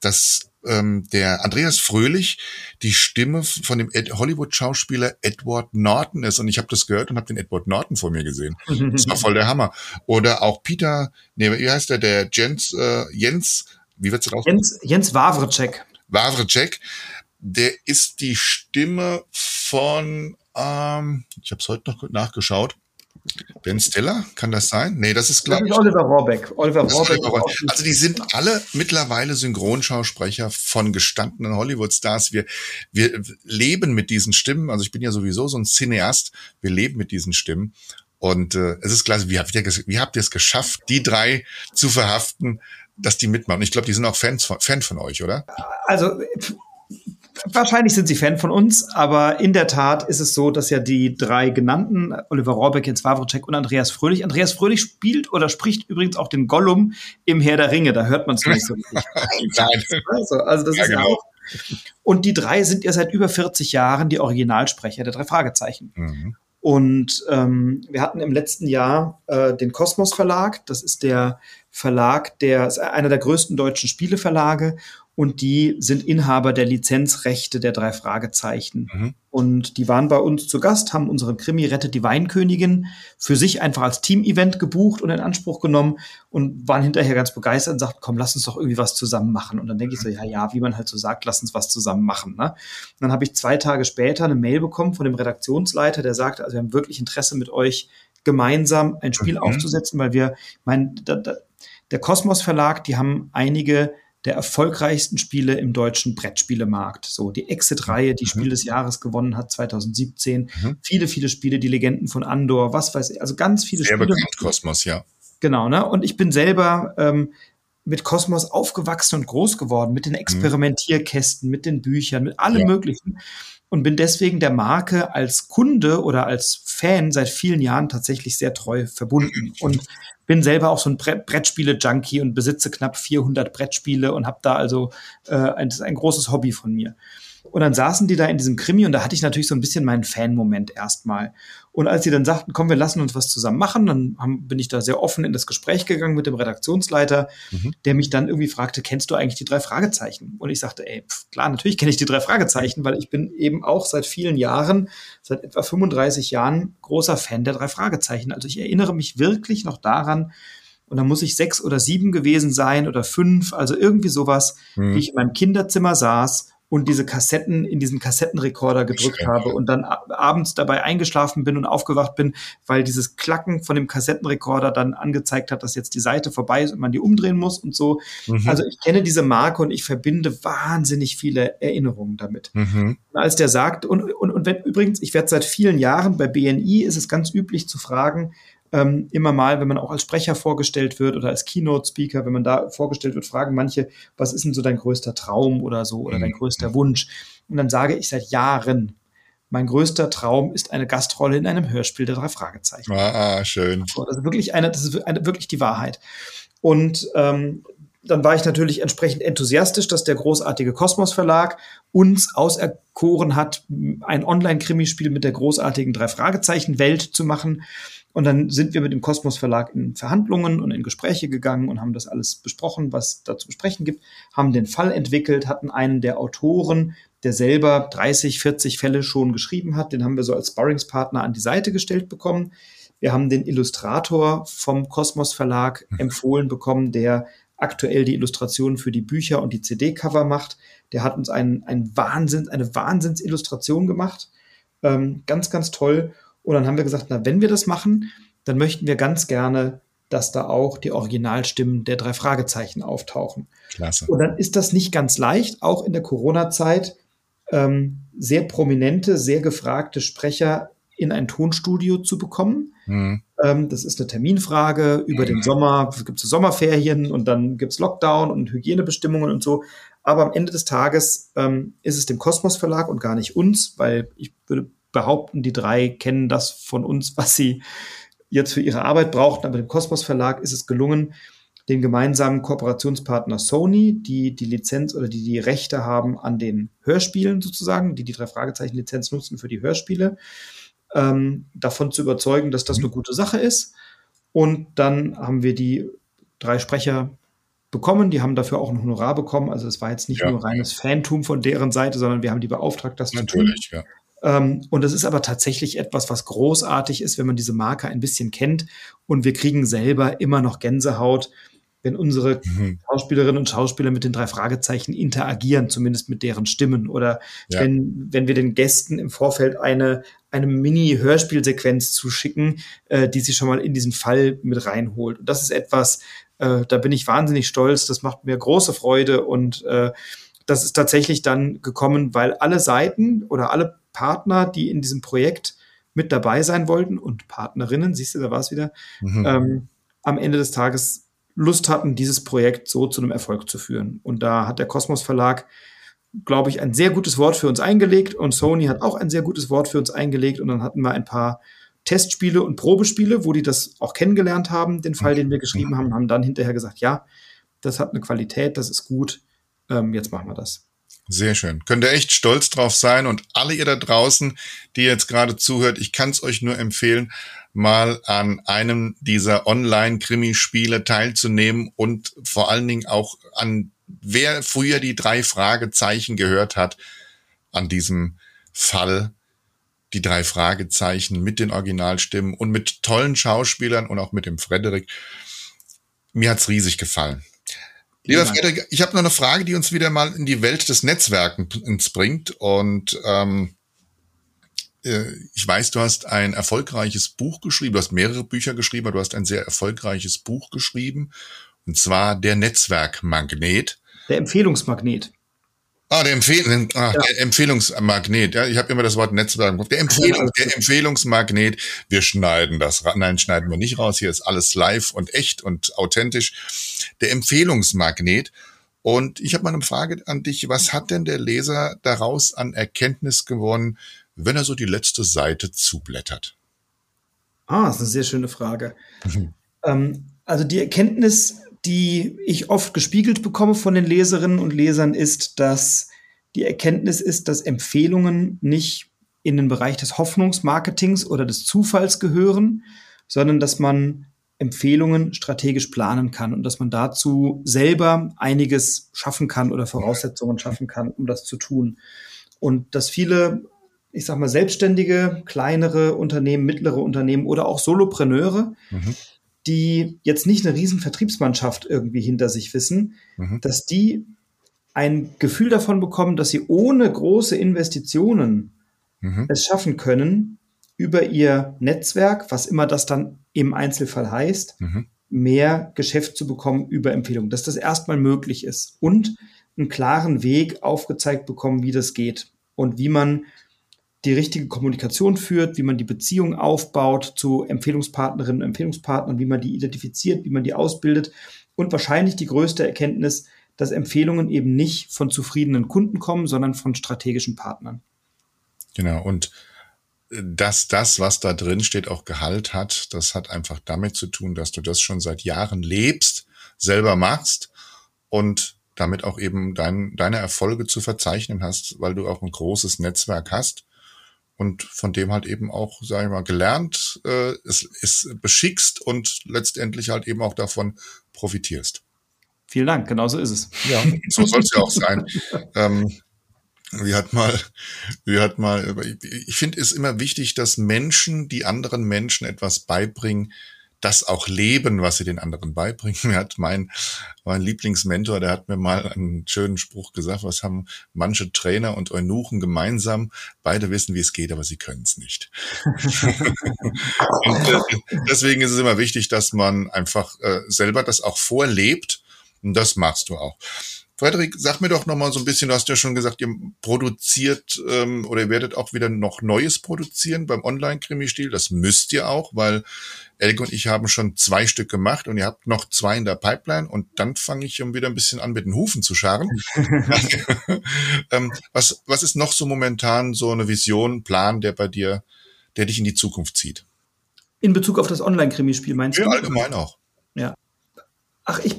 dass ähm, der Andreas Fröhlich die Stimme von dem Hollywood-Schauspieler Edward Norton ist. Und ich habe das gehört und habe den Edward Norton vor mir gesehen. Das war voll der Hammer. Oder auch Peter, nee, wie heißt der, der Jens, äh, Jens, wie wird's das Jens, Jens Wawrczyk. Wawrczyk, der ist die Stimme von, ähm, ich habe es heute noch nachgeschaut, Ben Stiller, kann das sein? Nee, das ist glaube ich. Oliver Rohrbeck. Oliver Rohrbeck. Also die sind alle mittlerweile Synchronschausprecher von gestandenen Hollywood-Stars. Wir, wir leben mit diesen Stimmen. Also ich bin ja sowieso so ein Cineast. Wir leben mit diesen Stimmen. Und äh, es ist klar, wie habt, ihr, wie habt ihr es geschafft, die drei zu verhaften, dass die mitmachen? Ich glaube, die sind auch Fans von, Fan von euch, oder? Also Wahrscheinlich sind sie Fan von uns, aber in der Tat ist es so, dass ja die drei genannten, Oliver Rohrbeck, Jens Wawrczyk und Andreas Fröhlich, Andreas Fröhlich spielt oder spricht übrigens auch den Gollum im Herr der Ringe, da hört man es nicht so richtig. also, also das ja, ist genau. ja auch. Und die drei sind ja seit über 40 Jahren die Originalsprecher der drei Fragezeichen. Mhm. Und ähm, wir hatten im letzten Jahr äh, den Kosmos Verlag. Das ist der Verlag, der ist einer der größten deutschen Spieleverlage und die sind Inhaber der Lizenzrechte der drei Fragezeichen. Mhm. Und die waren bei uns zu Gast, haben unseren Krimi Rettet die Weinkönigin für sich einfach als Team-Event gebucht und in Anspruch genommen und waren hinterher ganz begeistert und sagten, komm, lass uns doch irgendwie was zusammen machen. Und dann denke ich so, ja, ja, wie man halt so sagt, lass uns was zusammen machen. Ne? Und dann habe ich zwei Tage später eine Mail bekommen von dem Redaktionsleiter, der sagte, also wir haben wirklich Interesse mit euch gemeinsam ein Spiel mhm. aufzusetzen, weil wir, mein, da, da, der Kosmos Verlag, die haben einige der erfolgreichsten Spiele im deutschen Brettspielemarkt. So die Exit-Reihe, die mhm. Spiel des Jahres gewonnen hat 2017. Mhm. Viele, viele Spiele, die Legenden von Andor, was weiß ich, also ganz viele Sehr Spiele. Sehr bekannt, Kosmos, ja. Genau, ne? Und ich bin selber ähm, mit Kosmos aufgewachsen und groß geworden, mit den mhm. Experimentierkästen, mit den Büchern, mit allem ja. Möglichen und bin deswegen der Marke als Kunde oder als Fan seit vielen Jahren tatsächlich sehr treu verbunden. Und bin selber auch so ein Brettspiele-Junkie und besitze knapp 400 Brettspiele und habe da also äh, ein, ein großes Hobby von mir. Und dann saßen die da in diesem Krimi und da hatte ich natürlich so ein bisschen meinen Fan-Moment erstmal. Und als sie dann sagten, komm, wir lassen uns was zusammen machen, dann haben, bin ich da sehr offen in das Gespräch gegangen mit dem Redaktionsleiter, mhm. der mich dann irgendwie fragte, kennst du eigentlich die drei Fragezeichen? Und ich sagte, ey, pf, klar, natürlich kenne ich die drei Fragezeichen, weil ich bin eben auch seit vielen Jahren, seit etwa 35 Jahren, großer Fan der drei Fragezeichen. Also ich erinnere mich wirklich noch daran, und dann muss ich sechs oder sieben gewesen sein oder fünf, also irgendwie sowas, mhm. wie ich in meinem Kinderzimmer saß und diese Kassetten in diesen Kassettenrekorder gedrückt habe und dann abends dabei eingeschlafen bin und aufgewacht bin, weil dieses Klacken von dem Kassettenrekorder dann angezeigt hat, dass jetzt die Seite vorbei ist und man die umdrehen muss und so. Mhm. Also ich kenne diese Marke und ich verbinde wahnsinnig viele Erinnerungen damit. Mhm. Als der sagt, und, und, und wenn übrigens, ich werde seit vielen Jahren bei BNI ist es ganz üblich zu fragen, ähm, immer mal, wenn man auch als Sprecher vorgestellt wird oder als Keynote-Speaker, wenn man da vorgestellt wird, fragen manche, was ist denn so dein größter Traum oder so oder dein mhm. größter Wunsch? Und dann sage ich seit Jahren, mein größter Traum ist eine Gastrolle in einem Hörspiel der drei Fragezeichen. Ah, ah schön. So, das ist wirklich eine, das ist eine, wirklich die Wahrheit. Und ähm, dann war ich natürlich entsprechend enthusiastisch, dass der großartige Kosmos Verlag uns auserkoren hat, ein Online-Krimispiel mit der großartigen drei Fragezeichen Welt zu machen. Und dann sind wir mit dem Kosmos Verlag in Verhandlungen und in Gespräche gegangen und haben das alles besprochen, was da zu besprechen gibt, haben den Fall entwickelt, hatten einen der Autoren, der selber 30, 40 Fälle schon geschrieben hat, den haben wir so als Sparringspartner an die Seite gestellt bekommen. Wir haben den Illustrator vom Kosmos Verlag mhm. empfohlen bekommen, der aktuell die Illustrationen für die Bücher und die CD-Cover macht. Der hat uns einen, einen Wahnsinn, eine Wahnsinnsillustration gemacht. Ähm, ganz, ganz toll. Und dann haben wir gesagt, na, wenn wir das machen, dann möchten wir ganz gerne, dass da auch die Originalstimmen der drei Fragezeichen auftauchen. Klasse. Und dann ist das nicht ganz leicht, auch in der Corona-Zeit ähm, sehr prominente, sehr gefragte Sprecher in ein Tonstudio zu bekommen. Mhm. Ähm, das ist eine Terminfrage. Über mhm. den Sommer gibt es Sommerferien und dann gibt es Lockdown und Hygienebestimmungen und so. Aber am Ende des Tages ähm, ist es dem Kosmos Verlag und gar nicht uns, weil ich würde behaupten, die drei kennen das von uns, was sie jetzt für ihre Arbeit brauchten. Aber dem Kosmos Verlag ist es gelungen, den gemeinsamen Kooperationspartner Sony, die die Lizenz oder die die Rechte haben an den Hörspielen sozusagen, die die drei Fragezeichen Lizenz nutzen für die Hörspiele, ähm, davon zu überzeugen, dass das eine gute Sache ist. Und dann haben wir die drei Sprecher bekommen. Die haben dafür auch ein Honorar bekommen. Also es war jetzt nicht ja. nur reines Fantum von deren Seite, sondern wir haben die beauftragt, das Natürlich, zu tun. Ja. Ähm, und es ist aber tatsächlich etwas, was großartig ist, wenn man diese Marke ein bisschen kennt. Und wir kriegen selber immer noch Gänsehaut, wenn unsere mhm. Schauspielerinnen und Schauspieler mit den drei Fragezeichen interagieren, zumindest mit deren Stimmen. Oder ja. wenn, wenn wir den Gästen im Vorfeld eine, eine Mini-Hörspielsequenz zuschicken, äh, die sie schon mal in diesen Fall mit reinholt. Und das ist etwas, äh, da bin ich wahnsinnig stolz. Das macht mir große Freude und äh, das ist tatsächlich dann gekommen, weil alle Seiten oder alle Partner, die in diesem Projekt mit dabei sein wollten und Partnerinnen, siehst du, da war es wieder, mhm. ähm, am Ende des Tages Lust hatten, dieses Projekt so zu einem Erfolg zu führen. Und da hat der Kosmos Verlag, glaube ich, ein sehr gutes Wort für uns eingelegt und Sony hat auch ein sehr gutes Wort für uns eingelegt und dann hatten wir ein paar Testspiele und Probespiele, wo die das auch kennengelernt haben, den Fall, den wir geschrieben haben, haben dann hinterher gesagt, ja, das hat eine Qualität, das ist gut, ähm, jetzt machen wir das. Sehr schön. Könnt ihr echt stolz drauf sein und alle ihr da draußen, die jetzt gerade zuhört, ich kann es euch nur empfehlen, mal an einem dieser Online-Krimispiele teilzunehmen und vor allen Dingen auch an wer früher die drei Fragezeichen gehört hat, an diesem Fall die drei Fragezeichen mit den Originalstimmen und mit tollen Schauspielern und auch mit dem Frederik. Mir hat's riesig gefallen. Lieber Frederik, ich habe noch eine Frage, die uns wieder mal in die Welt des Netzwerkens bringt. Und ähm, äh, ich weiß, du hast ein erfolgreiches Buch geschrieben, du hast mehrere Bücher geschrieben, aber du hast ein sehr erfolgreiches Buch geschrieben. Und zwar Der Netzwerkmagnet. Der Empfehlungsmagnet. Ah, der, Empfehl ah, ja. der Empfehlungsmagnet. Ja, ich habe immer das Wort Netzwerk. Der, Empfehlung, der Empfehlungsmagnet. Wir schneiden das. Nein, schneiden wir nicht raus. Hier ist alles live und echt und authentisch. Der Empfehlungsmagnet. Und ich habe mal eine Frage an dich. Was hat denn der Leser daraus an Erkenntnis gewonnen, wenn er so die letzte Seite zublättert? Ah, das ist eine sehr schöne Frage. Ähm, also die Erkenntnis die ich oft gespiegelt bekomme von den Leserinnen und Lesern, ist, dass die Erkenntnis ist, dass Empfehlungen nicht in den Bereich des Hoffnungsmarketings oder des Zufalls gehören, sondern dass man Empfehlungen strategisch planen kann und dass man dazu selber einiges schaffen kann oder Voraussetzungen schaffen kann, um das zu tun. Und dass viele, ich sag mal, selbstständige, kleinere Unternehmen, mittlere Unternehmen oder auch Solopreneure mhm die jetzt nicht eine riesen Vertriebsmannschaft irgendwie hinter sich wissen, mhm. dass die ein Gefühl davon bekommen, dass sie ohne große Investitionen mhm. es schaffen können, über ihr Netzwerk, was immer das dann im Einzelfall heißt, mhm. mehr Geschäft zu bekommen über Empfehlungen, dass das erstmal möglich ist und einen klaren Weg aufgezeigt bekommen, wie das geht und wie man die richtige Kommunikation führt, wie man die Beziehung aufbaut zu Empfehlungspartnerinnen und Empfehlungspartnern, wie man die identifiziert, wie man die ausbildet und wahrscheinlich die größte Erkenntnis, dass Empfehlungen eben nicht von zufriedenen Kunden kommen, sondern von strategischen Partnern. Genau. Und äh, dass das, was da drin steht, auch Gehalt hat, das hat einfach damit zu tun, dass du das schon seit Jahren lebst, selber machst und damit auch eben dein, deine Erfolge zu verzeichnen hast, weil du auch ein großes Netzwerk hast und von dem halt eben auch, sag ich mal, gelernt, äh, es, es beschickst und letztendlich halt eben auch davon profitierst. Vielen Dank, genau so ist es. Ja, so soll es ja auch sein. ähm, wie hat mal, wie hat mal, ich finde es immer wichtig, dass Menschen, die anderen Menschen etwas beibringen, das auch leben, was sie den anderen beibringen. Hat mein, mein Lieblingsmentor, der hat mir mal einen schönen Spruch gesagt, was haben manche Trainer und Eunuchen gemeinsam? Beide wissen, wie es geht, aber sie können es nicht. und äh, deswegen ist es immer wichtig, dass man einfach äh, selber das auch vorlebt und das machst du auch. Frederik, sag mir doch noch mal so ein bisschen, du hast ja schon gesagt, ihr produziert ähm, oder ihr werdet auch wieder noch Neues produzieren beim Online-Krimi-Stil. Das müsst ihr auch, weil Elke und ich haben schon zwei Stück gemacht und ihr habt noch zwei in der Pipeline und dann fange ich wieder ein bisschen an, mit den Hufen zu scharen. ähm, was, was ist noch so momentan so eine Vision, Plan, der bei dir, der dich in die Zukunft zieht? In Bezug auf das Online-Krimi-Spiel meinst ja, du? allgemein auch. Ja. Ach, ich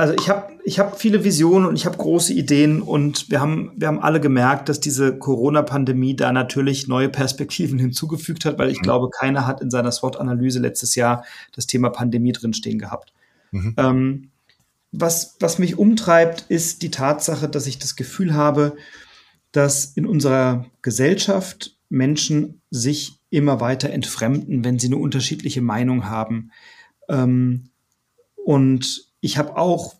also ich habe ich hab viele Visionen und ich habe große Ideen und wir haben, wir haben alle gemerkt, dass diese Corona-Pandemie da natürlich neue Perspektiven hinzugefügt hat, weil ich mhm. glaube, keiner hat in seiner SWOT-Analyse letztes Jahr das Thema Pandemie drinstehen gehabt. Mhm. Ähm, was, was mich umtreibt, ist die Tatsache, dass ich das Gefühl habe, dass in unserer Gesellschaft Menschen sich immer weiter entfremden, wenn sie eine unterschiedliche Meinung haben. Ähm, und ich habe auch,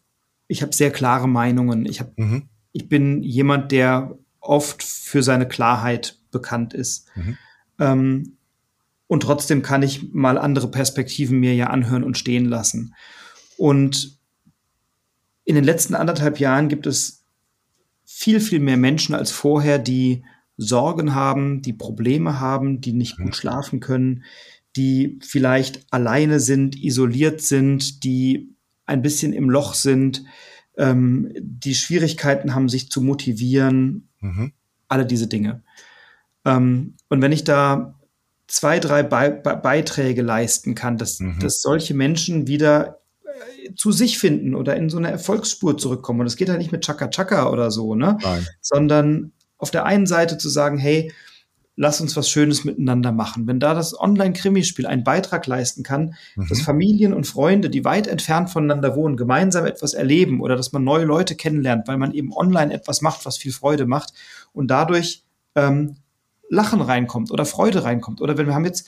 ich habe sehr klare Meinungen. Ich, hab, mhm. ich bin jemand, der oft für seine Klarheit bekannt ist. Mhm. Ähm, und trotzdem kann ich mal andere Perspektiven mir ja anhören und stehen lassen. Und in den letzten anderthalb Jahren gibt es viel, viel mehr Menschen als vorher, die Sorgen haben, die Probleme haben, die nicht mhm. gut schlafen können, die vielleicht alleine sind, isoliert sind, die ein bisschen im Loch sind, ähm, die Schwierigkeiten haben, sich zu motivieren, mhm. alle diese Dinge. Ähm, und wenn ich da zwei, drei Be Be Beiträge leisten kann, dass, mhm. dass solche Menschen wieder äh, zu sich finden oder in so eine Erfolgsspur zurückkommen. Und das geht halt nicht mit Chaka Chaka oder so, ne? Nein. Sondern auf der einen Seite zu sagen, hey, lass uns was Schönes miteinander machen. Wenn da das Online-Krimispiel einen Beitrag leisten kann, mhm. dass Familien und Freunde, die weit entfernt voneinander wohnen, gemeinsam etwas erleben oder dass man neue Leute kennenlernt, weil man eben online etwas macht, was viel Freude macht und dadurch ähm, Lachen reinkommt oder Freude reinkommt. Oder wenn wir haben jetzt,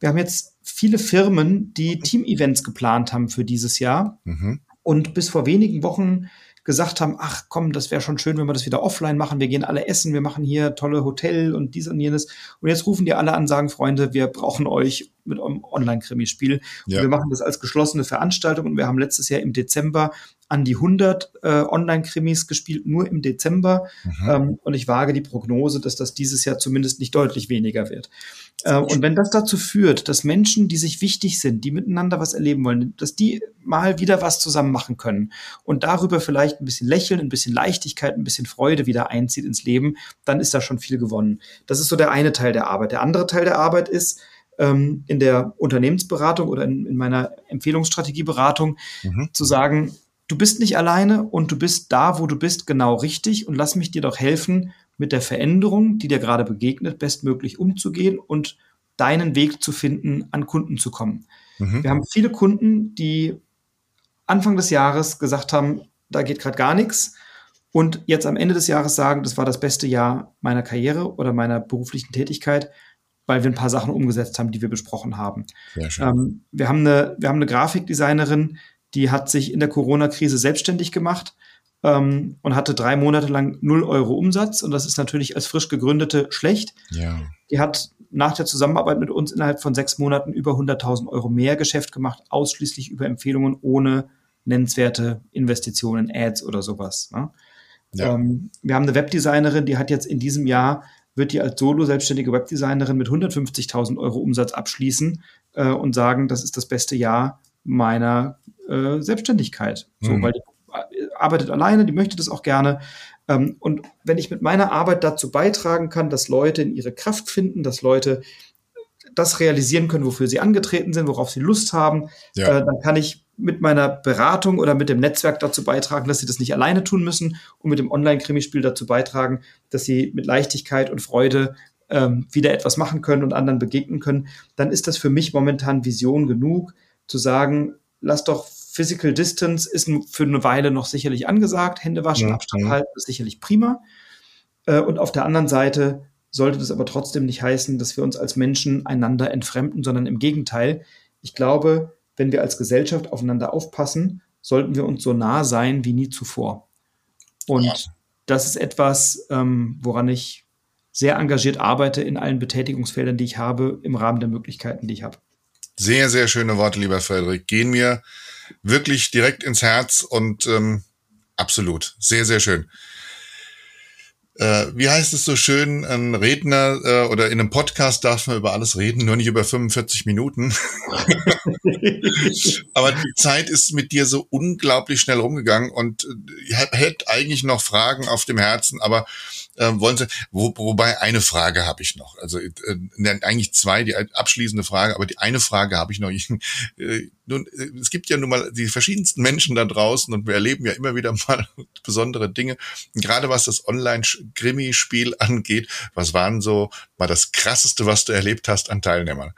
wir haben jetzt viele Firmen, die Team-Events geplant haben für dieses Jahr. Mhm. Und bis vor wenigen Wochen gesagt haben, ach komm, das wäre schon schön, wenn wir das wieder offline machen. Wir gehen alle essen, wir machen hier tolle Hotel und dies und jenes. Und jetzt rufen die alle an, sagen, Freunde, wir brauchen euch mit eurem Online-Krimispiel. Ja. wir machen das als geschlossene Veranstaltung und wir haben letztes Jahr im Dezember an die 100 äh, Online-Krimis gespielt, nur im Dezember. Mhm. Ähm, und ich wage die Prognose, dass das dieses Jahr zumindest nicht deutlich weniger wird. Äh, und wenn das dazu führt, dass Menschen, die sich wichtig sind, die miteinander was erleben wollen, dass die mal wieder was zusammen machen können und darüber vielleicht ein bisschen Lächeln, ein bisschen Leichtigkeit, ein bisschen Freude wieder einzieht ins Leben, dann ist da schon viel gewonnen. Das ist so der eine Teil der Arbeit. Der andere Teil der Arbeit ist, ähm, in der Unternehmensberatung oder in, in meiner Empfehlungsstrategieberatung mhm. zu sagen, du bist nicht alleine und du bist da, wo du bist, genau richtig und lass mich dir doch helfen, mit der Veränderung, die dir gerade begegnet, bestmöglich umzugehen und deinen Weg zu finden, an Kunden zu kommen. Mhm. Wir haben viele Kunden, die Anfang des Jahres gesagt haben, da geht gerade gar nichts und jetzt am Ende des Jahres sagen, das war das beste Jahr meiner Karriere oder meiner beruflichen Tätigkeit, weil wir ein paar Sachen umgesetzt haben, die wir besprochen haben. Ähm, wir, haben eine, wir haben eine Grafikdesignerin, die hat sich in der Corona-Krise selbstständig gemacht ähm, und hatte drei Monate lang 0 Euro Umsatz. Und das ist natürlich als frisch gegründete schlecht. Ja. Die hat nach der Zusammenarbeit mit uns innerhalb von sechs Monaten über 100.000 Euro mehr Geschäft gemacht, ausschließlich über Empfehlungen ohne nennenswerte Investitionen, Ads oder sowas. Ne? Ja. Ähm, wir haben eine Webdesignerin, die hat jetzt in diesem Jahr, wird die als solo-selbstständige Webdesignerin mit 150.000 Euro Umsatz abschließen äh, und sagen, das ist das beste Jahr meiner äh, Selbstständigkeit. So, mhm. weil die arbeitet alleine, die möchte das auch gerne. Ähm, und wenn ich mit meiner Arbeit dazu beitragen kann, dass Leute in ihre Kraft finden, dass Leute das realisieren können, wofür sie angetreten sind, worauf sie Lust haben, ja. äh, dann kann ich mit meiner Beratung oder mit dem Netzwerk dazu beitragen, dass sie das nicht alleine tun müssen und mit dem Online-Krimispiel dazu beitragen, dass sie mit Leichtigkeit und Freude ähm, wieder etwas machen können und anderen begegnen können, dann ist das für mich momentan Vision genug, zu sagen, lass doch Physical Distance ist für eine Weile noch sicherlich angesagt. Hände waschen, ja, Abstand halten ist sicherlich prima. Äh, und auf der anderen Seite sollte das aber trotzdem nicht heißen, dass wir uns als Menschen einander entfremden, sondern im Gegenteil. Ich glaube, wenn wir als Gesellschaft aufeinander aufpassen, sollten wir uns so nah sein wie nie zuvor. Und ja. das ist etwas, ähm, woran ich sehr engagiert arbeite in allen Betätigungsfeldern, die ich habe, im Rahmen der Möglichkeiten, die ich habe. Sehr, sehr schöne Worte, lieber Frederik. Gehen mir wirklich direkt ins Herz und ähm, absolut sehr, sehr schön. Äh, wie heißt es so schön, ein Redner äh, oder in einem Podcast darf man über alles reden, nur nicht über 45 Minuten. Aber die Zeit ist mit dir so unglaublich schnell rumgegangen und ich äh, hätte eigentlich noch Fragen auf dem Herzen, aber äh, wollen Sie, wo, wobei eine Frage habe ich noch. Also äh, eigentlich zwei, die abschließende Frage, aber die eine Frage habe ich noch. Ich, äh, nun, äh, es gibt ja nun mal die verschiedensten Menschen da draußen und wir erleben ja immer wieder mal besondere Dinge. Und gerade was das Online-Krimi-Spiel angeht, was waren so mal das krasseste, was du erlebt hast an Teilnehmern?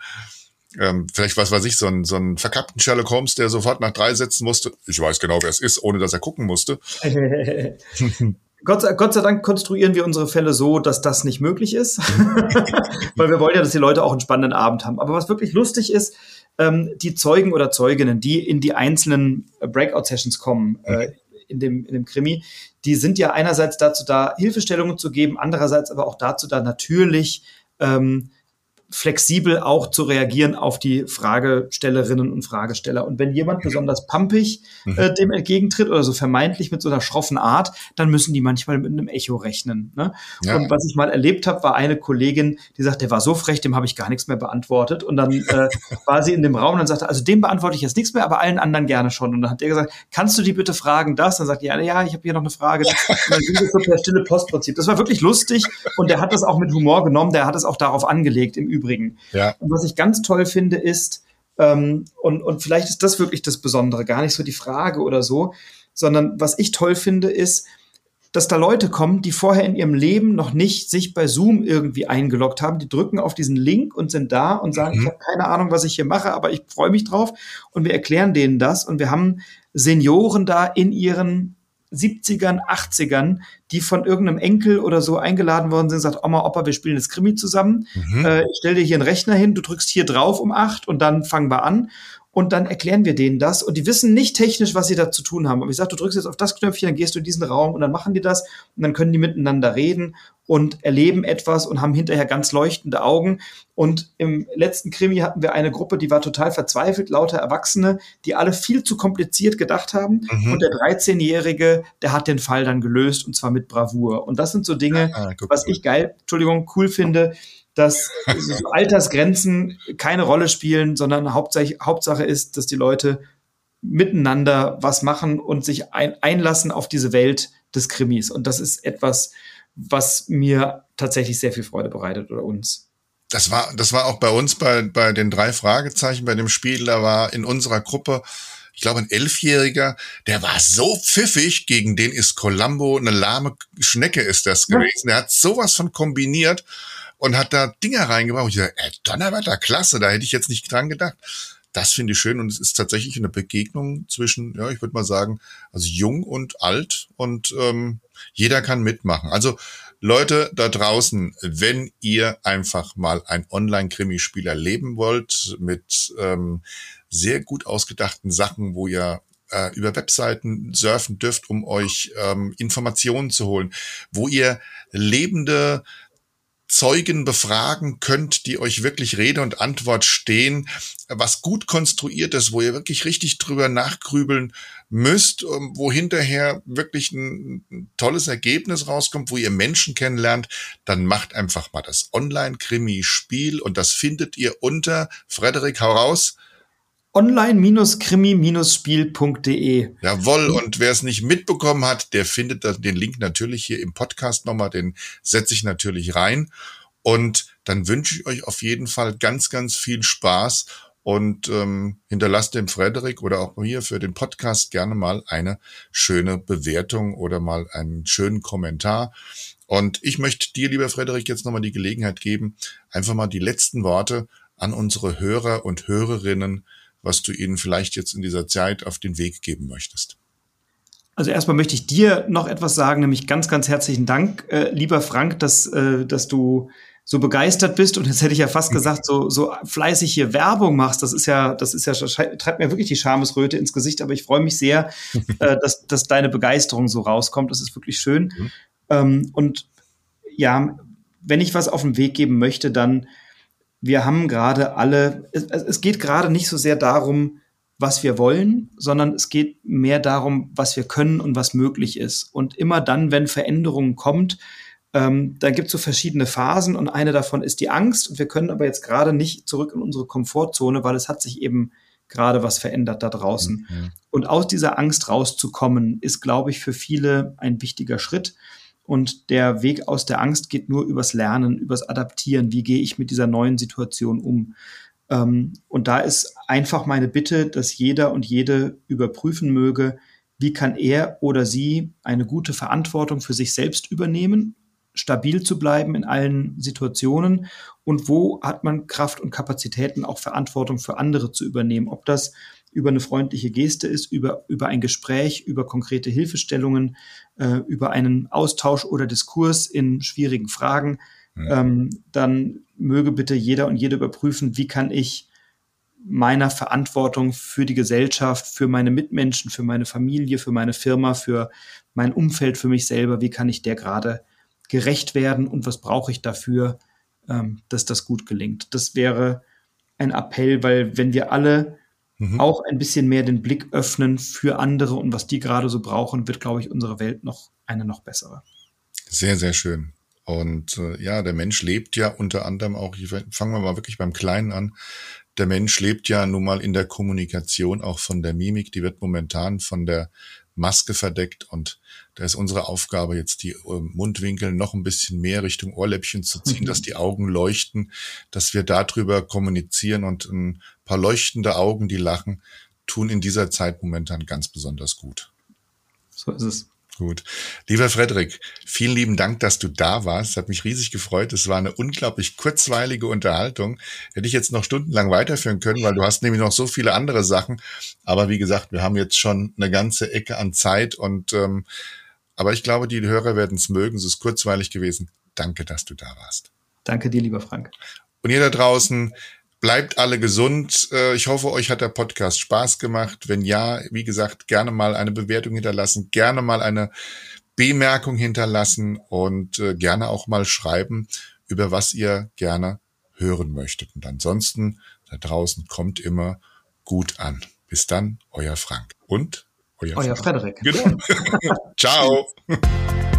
Ähm, vielleicht was weiß ich, so ein, so ein verkappten Sherlock Holmes, der sofort nach drei Sätzen musste, ich weiß genau, wer es ist, ohne dass er gucken musste. Gott sei, Gott sei Dank konstruieren wir unsere Fälle so, dass das nicht möglich ist, weil wir wollen ja, dass die Leute auch einen spannenden Abend haben. Aber was wirklich lustig ist, ähm, die Zeugen oder Zeuginnen, die in die einzelnen Breakout-Sessions kommen, äh, in dem, in dem Krimi, die sind ja einerseits dazu da, Hilfestellungen zu geben, andererseits aber auch dazu da, natürlich ähm, flexibel auch zu reagieren auf die Fragestellerinnen und Fragesteller. Und wenn jemand besonders pampig mhm. äh, dem entgegentritt oder so vermeintlich mit so einer schroffen Art, dann müssen die manchmal mit einem Echo rechnen. Ne? Ja. Und was ich mal erlebt habe, war eine Kollegin, die sagt, der war so frech, dem habe ich gar nichts mehr beantwortet. Und dann äh, war sie in dem Raum und dann sagte, also dem beantworte ich jetzt nichts mehr, aber allen anderen gerne schon. Und dann hat er gesagt, kannst du die bitte fragen das? Dann sagt die eine, ja, ich habe hier noch eine Frage. Und dann ging das so per stille Postprinzip. Das war wirklich lustig und der hat das auch mit Humor genommen, der hat es auch darauf angelegt im Übrigen. Übrigen. Ja. Und was ich ganz toll finde, ist, ähm, und, und vielleicht ist das wirklich das Besondere, gar nicht so die Frage oder so, sondern was ich toll finde, ist, dass da Leute kommen, die vorher in ihrem Leben noch nicht sich bei Zoom irgendwie eingeloggt haben. Die drücken auf diesen Link und sind da und sagen, mhm. ich habe keine Ahnung, was ich hier mache, aber ich freue mich drauf. Und wir erklären denen das. Und wir haben Senioren da in ihren 70ern, 80ern, die von irgendeinem Enkel oder so eingeladen worden sind, sagt, Oma, Opa, wir spielen das Krimi zusammen. Mhm. Äh, ich stell dir hier einen Rechner hin, du drückst hier drauf um acht und dann fangen wir an und dann erklären wir denen das und die wissen nicht technisch, was sie da zu tun haben. Aber ich sage, du drückst jetzt auf das Knöpfchen, dann gehst du in diesen Raum und dann machen die das und dann können die miteinander reden und erleben etwas und haben hinterher ganz leuchtende Augen. Und im letzten Krimi hatten wir eine Gruppe, die war total verzweifelt, lauter Erwachsene, die alle viel zu kompliziert gedacht haben. Mhm. Und der 13-Jährige, der hat den Fall dann gelöst und zwar mit Bravour. Und das sind so Dinge, ah, was ich geil, Entschuldigung, cool finde dass so Altersgrenzen keine Rolle spielen, sondern Hauptsache, Hauptsache ist, dass die Leute miteinander was machen und sich ein, einlassen auf diese Welt des Krimis. Und das ist etwas, was mir tatsächlich sehr viel Freude bereitet oder uns. Das war, das war auch bei uns bei, bei den drei Fragezeichen bei dem Spiel. Da war in unserer Gruppe, ich glaube, ein Elfjähriger, der war so pfiffig, gegen den ist Columbo eine lahme Schnecke ist das gewesen. Ja. Der hat sowas von kombiniert und hat da Dinger reingebracht. Und ich dachte, ey, Donnerwetter, klasse, da hätte ich jetzt nicht dran gedacht. Das finde ich schön und es ist tatsächlich eine Begegnung zwischen, ja, ich würde mal sagen, also jung und alt und ähm, jeder kann mitmachen. Also Leute da draußen, wenn ihr einfach mal ein Online-Krimispiel erleben wollt mit ähm, sehr gut ausgedachten Sachen, wo ihr äh, über Webseiten surfen dürft, um euch ähm, Informationen zu holen, wo ihr lebende Zeugen befragen könnt, die euch wirklich Rede und Antwort stehen, was gut konstruiert ist, wo ihr wirklich richtig drüber nachgrübeln müsst, ähm, wo hinterher wirklich ein, tolles Ergebnis rauskommt, wo ihr Menschen kennenlernt, dann macht einfach mal das Online-Krimi-Spiel und das findet ihr unter, Frederik, hau online-krimi-spiel.de. Jawohl, und wer es nicht mitbekommen hat, der findet den Link natürlich hier im Podcast nochmal, den setze ich natürlich rein. Und dann wünsche ich euch auf jeden Fall ganz, ganz viel Spaß und ähm, hinterlasst dem Frederik oder auch mir für den Podcast gerne mal eine schöne Bewertung oder mal einen schönen Kommentar. Und ich möchte dir, lieber Frederik, jetzt nochmal die Gelegenheit geben, einfach mal die letzten Worte an unsere Hörer und Hörerinnen was du ihnen vielleicht jetzt in dieser Zeit auf den Weg geben möchtest. Also erstmal möchte ich dir noch etwas sagen, nämlich ganz, ganz herzlichen Dank, äh, lieber Frank, dass, äh, dass du so begeistert bist und jetzt hätte ich ja fast gesagt, so, so fleißig hier Werbung machst. Das ist ja, das ist ja, treibt mir wirklich die Schamesröte ins Gesicht, aber ich freue mich sehr, äh, dass, dass deine Begeisterung so rauskommt. Das ist wirklich schön. Mhm. Ähm, und ja, wenn ich was auf den Weg geben möchte, dann wir haben gerade alle, es, es geht gerade nicht so sehr darum, was wir wollen, sondern es geht mehr darum, was wir können und was möglich ist. Und immer dann, wenn Veränderungen kommt, ähm, da gibt es so verschiedene Phasen und eine davon ist die Angst. Und wir können aber jetzt gerade nicht zurück in unsere Komfortzone, weil es hat sich eben gerade was verändert da draußen. Mhm. Und aus dieser Angst rauszukommen, ist, glaube ich, für viele ein wichtiger Schritt. Und der Weg aus der Angst geht nur übers Lernen, übers Adaptieren. Wie gehe ich mit dieser neuen Situation um? Ähm, und da ist einfach meine Bitte, dass jeder und jede überprüfen möge, wie kann er oder sie eine gute Verantwortung für sich selbst übernehmen, stabil zu bleiben in allen Situationen und wo hat man Kraft und Kapazitäten, auch Verantwortung für andere zu übernehmen. Ob das über eine freundliche Geste ist, über, über ein Gespräch, über konkrete Hilfestellungen, äh, über einen Austausch oder Diskurs in schwierigen Fragen, mhm. ähm, dann möge bitte jeder und jede überprüfen, wie kann ich meiner Verantwortung für die Gesellschaft, für meine Mitmenschen, für meine Familie, für meine Firma, für mein Umfeld, für mich selber, wie kann ich der gerade gerecht werden und was brauche ich dafür, ähm, dass das gut gelingt. Das wäre ein Appell, weil wenn wir alle mhm. auch ein bisschen mehr den Blick öffnen für andere und was die gerade so brauchen, wird, glaube ich, unsere Welt noch eine noch bessere. Sehr, sehr schön. Und äh, ja, der Mensch lebt ja unter anderem auch, fangen wir mal wirklich beim Kleinen an, der Mensch lebt ja nun mal in der Kommunikation auch von der Mimik, die wird momentan von der Maske verdeckt und da ist unsere Aufgabe jetzt die äh, Mundwinkel noch ein bisschen mehr Richtung Ohrläppchen zu ziehen, mhm. dass die Augen leuchten, dass wir darüber kommunizieren und ein paar leuchtende Augen, die lachen, tun in dieser Zeit momentan ganz besonders gut. So ist es. Gut. Lieber Frederik, vielen lieben Dank, dass du da warst. Hat mich riesig gefreut. Es war eine unglaublich kurzweilige Unterhaltung. Hätte ich jetzt noch stundenlang weiterführen können, weil du hast nämlich noch so viele andere Sachen. Aber wie gesagt, wir haben jetzt schon eine ganze Ecke an Zeit und ähm, aber ich glaube, die Hörer werden es mögen. Es ist kurzweilig gewesen. Danke, dass du da warst. Danke dir, lieber Frank. Und ihr da draußen, Bleibt alle gesund. Äh, ich hoffe, euch hat der Podcast Spaß gemacht. Wenn ja, wie gesagt, gerne mal eine Bewertung hinterlassen, gerne mal eine Bemerkung hinterlassen und äh, gerne auch mal schreiben, über was ihr gerne hören möchtet. Und ansonsten, da draußen kommt immer gut an. Bis dann, euer Frank. Und euer, euer Frederik. Genau. Ciao.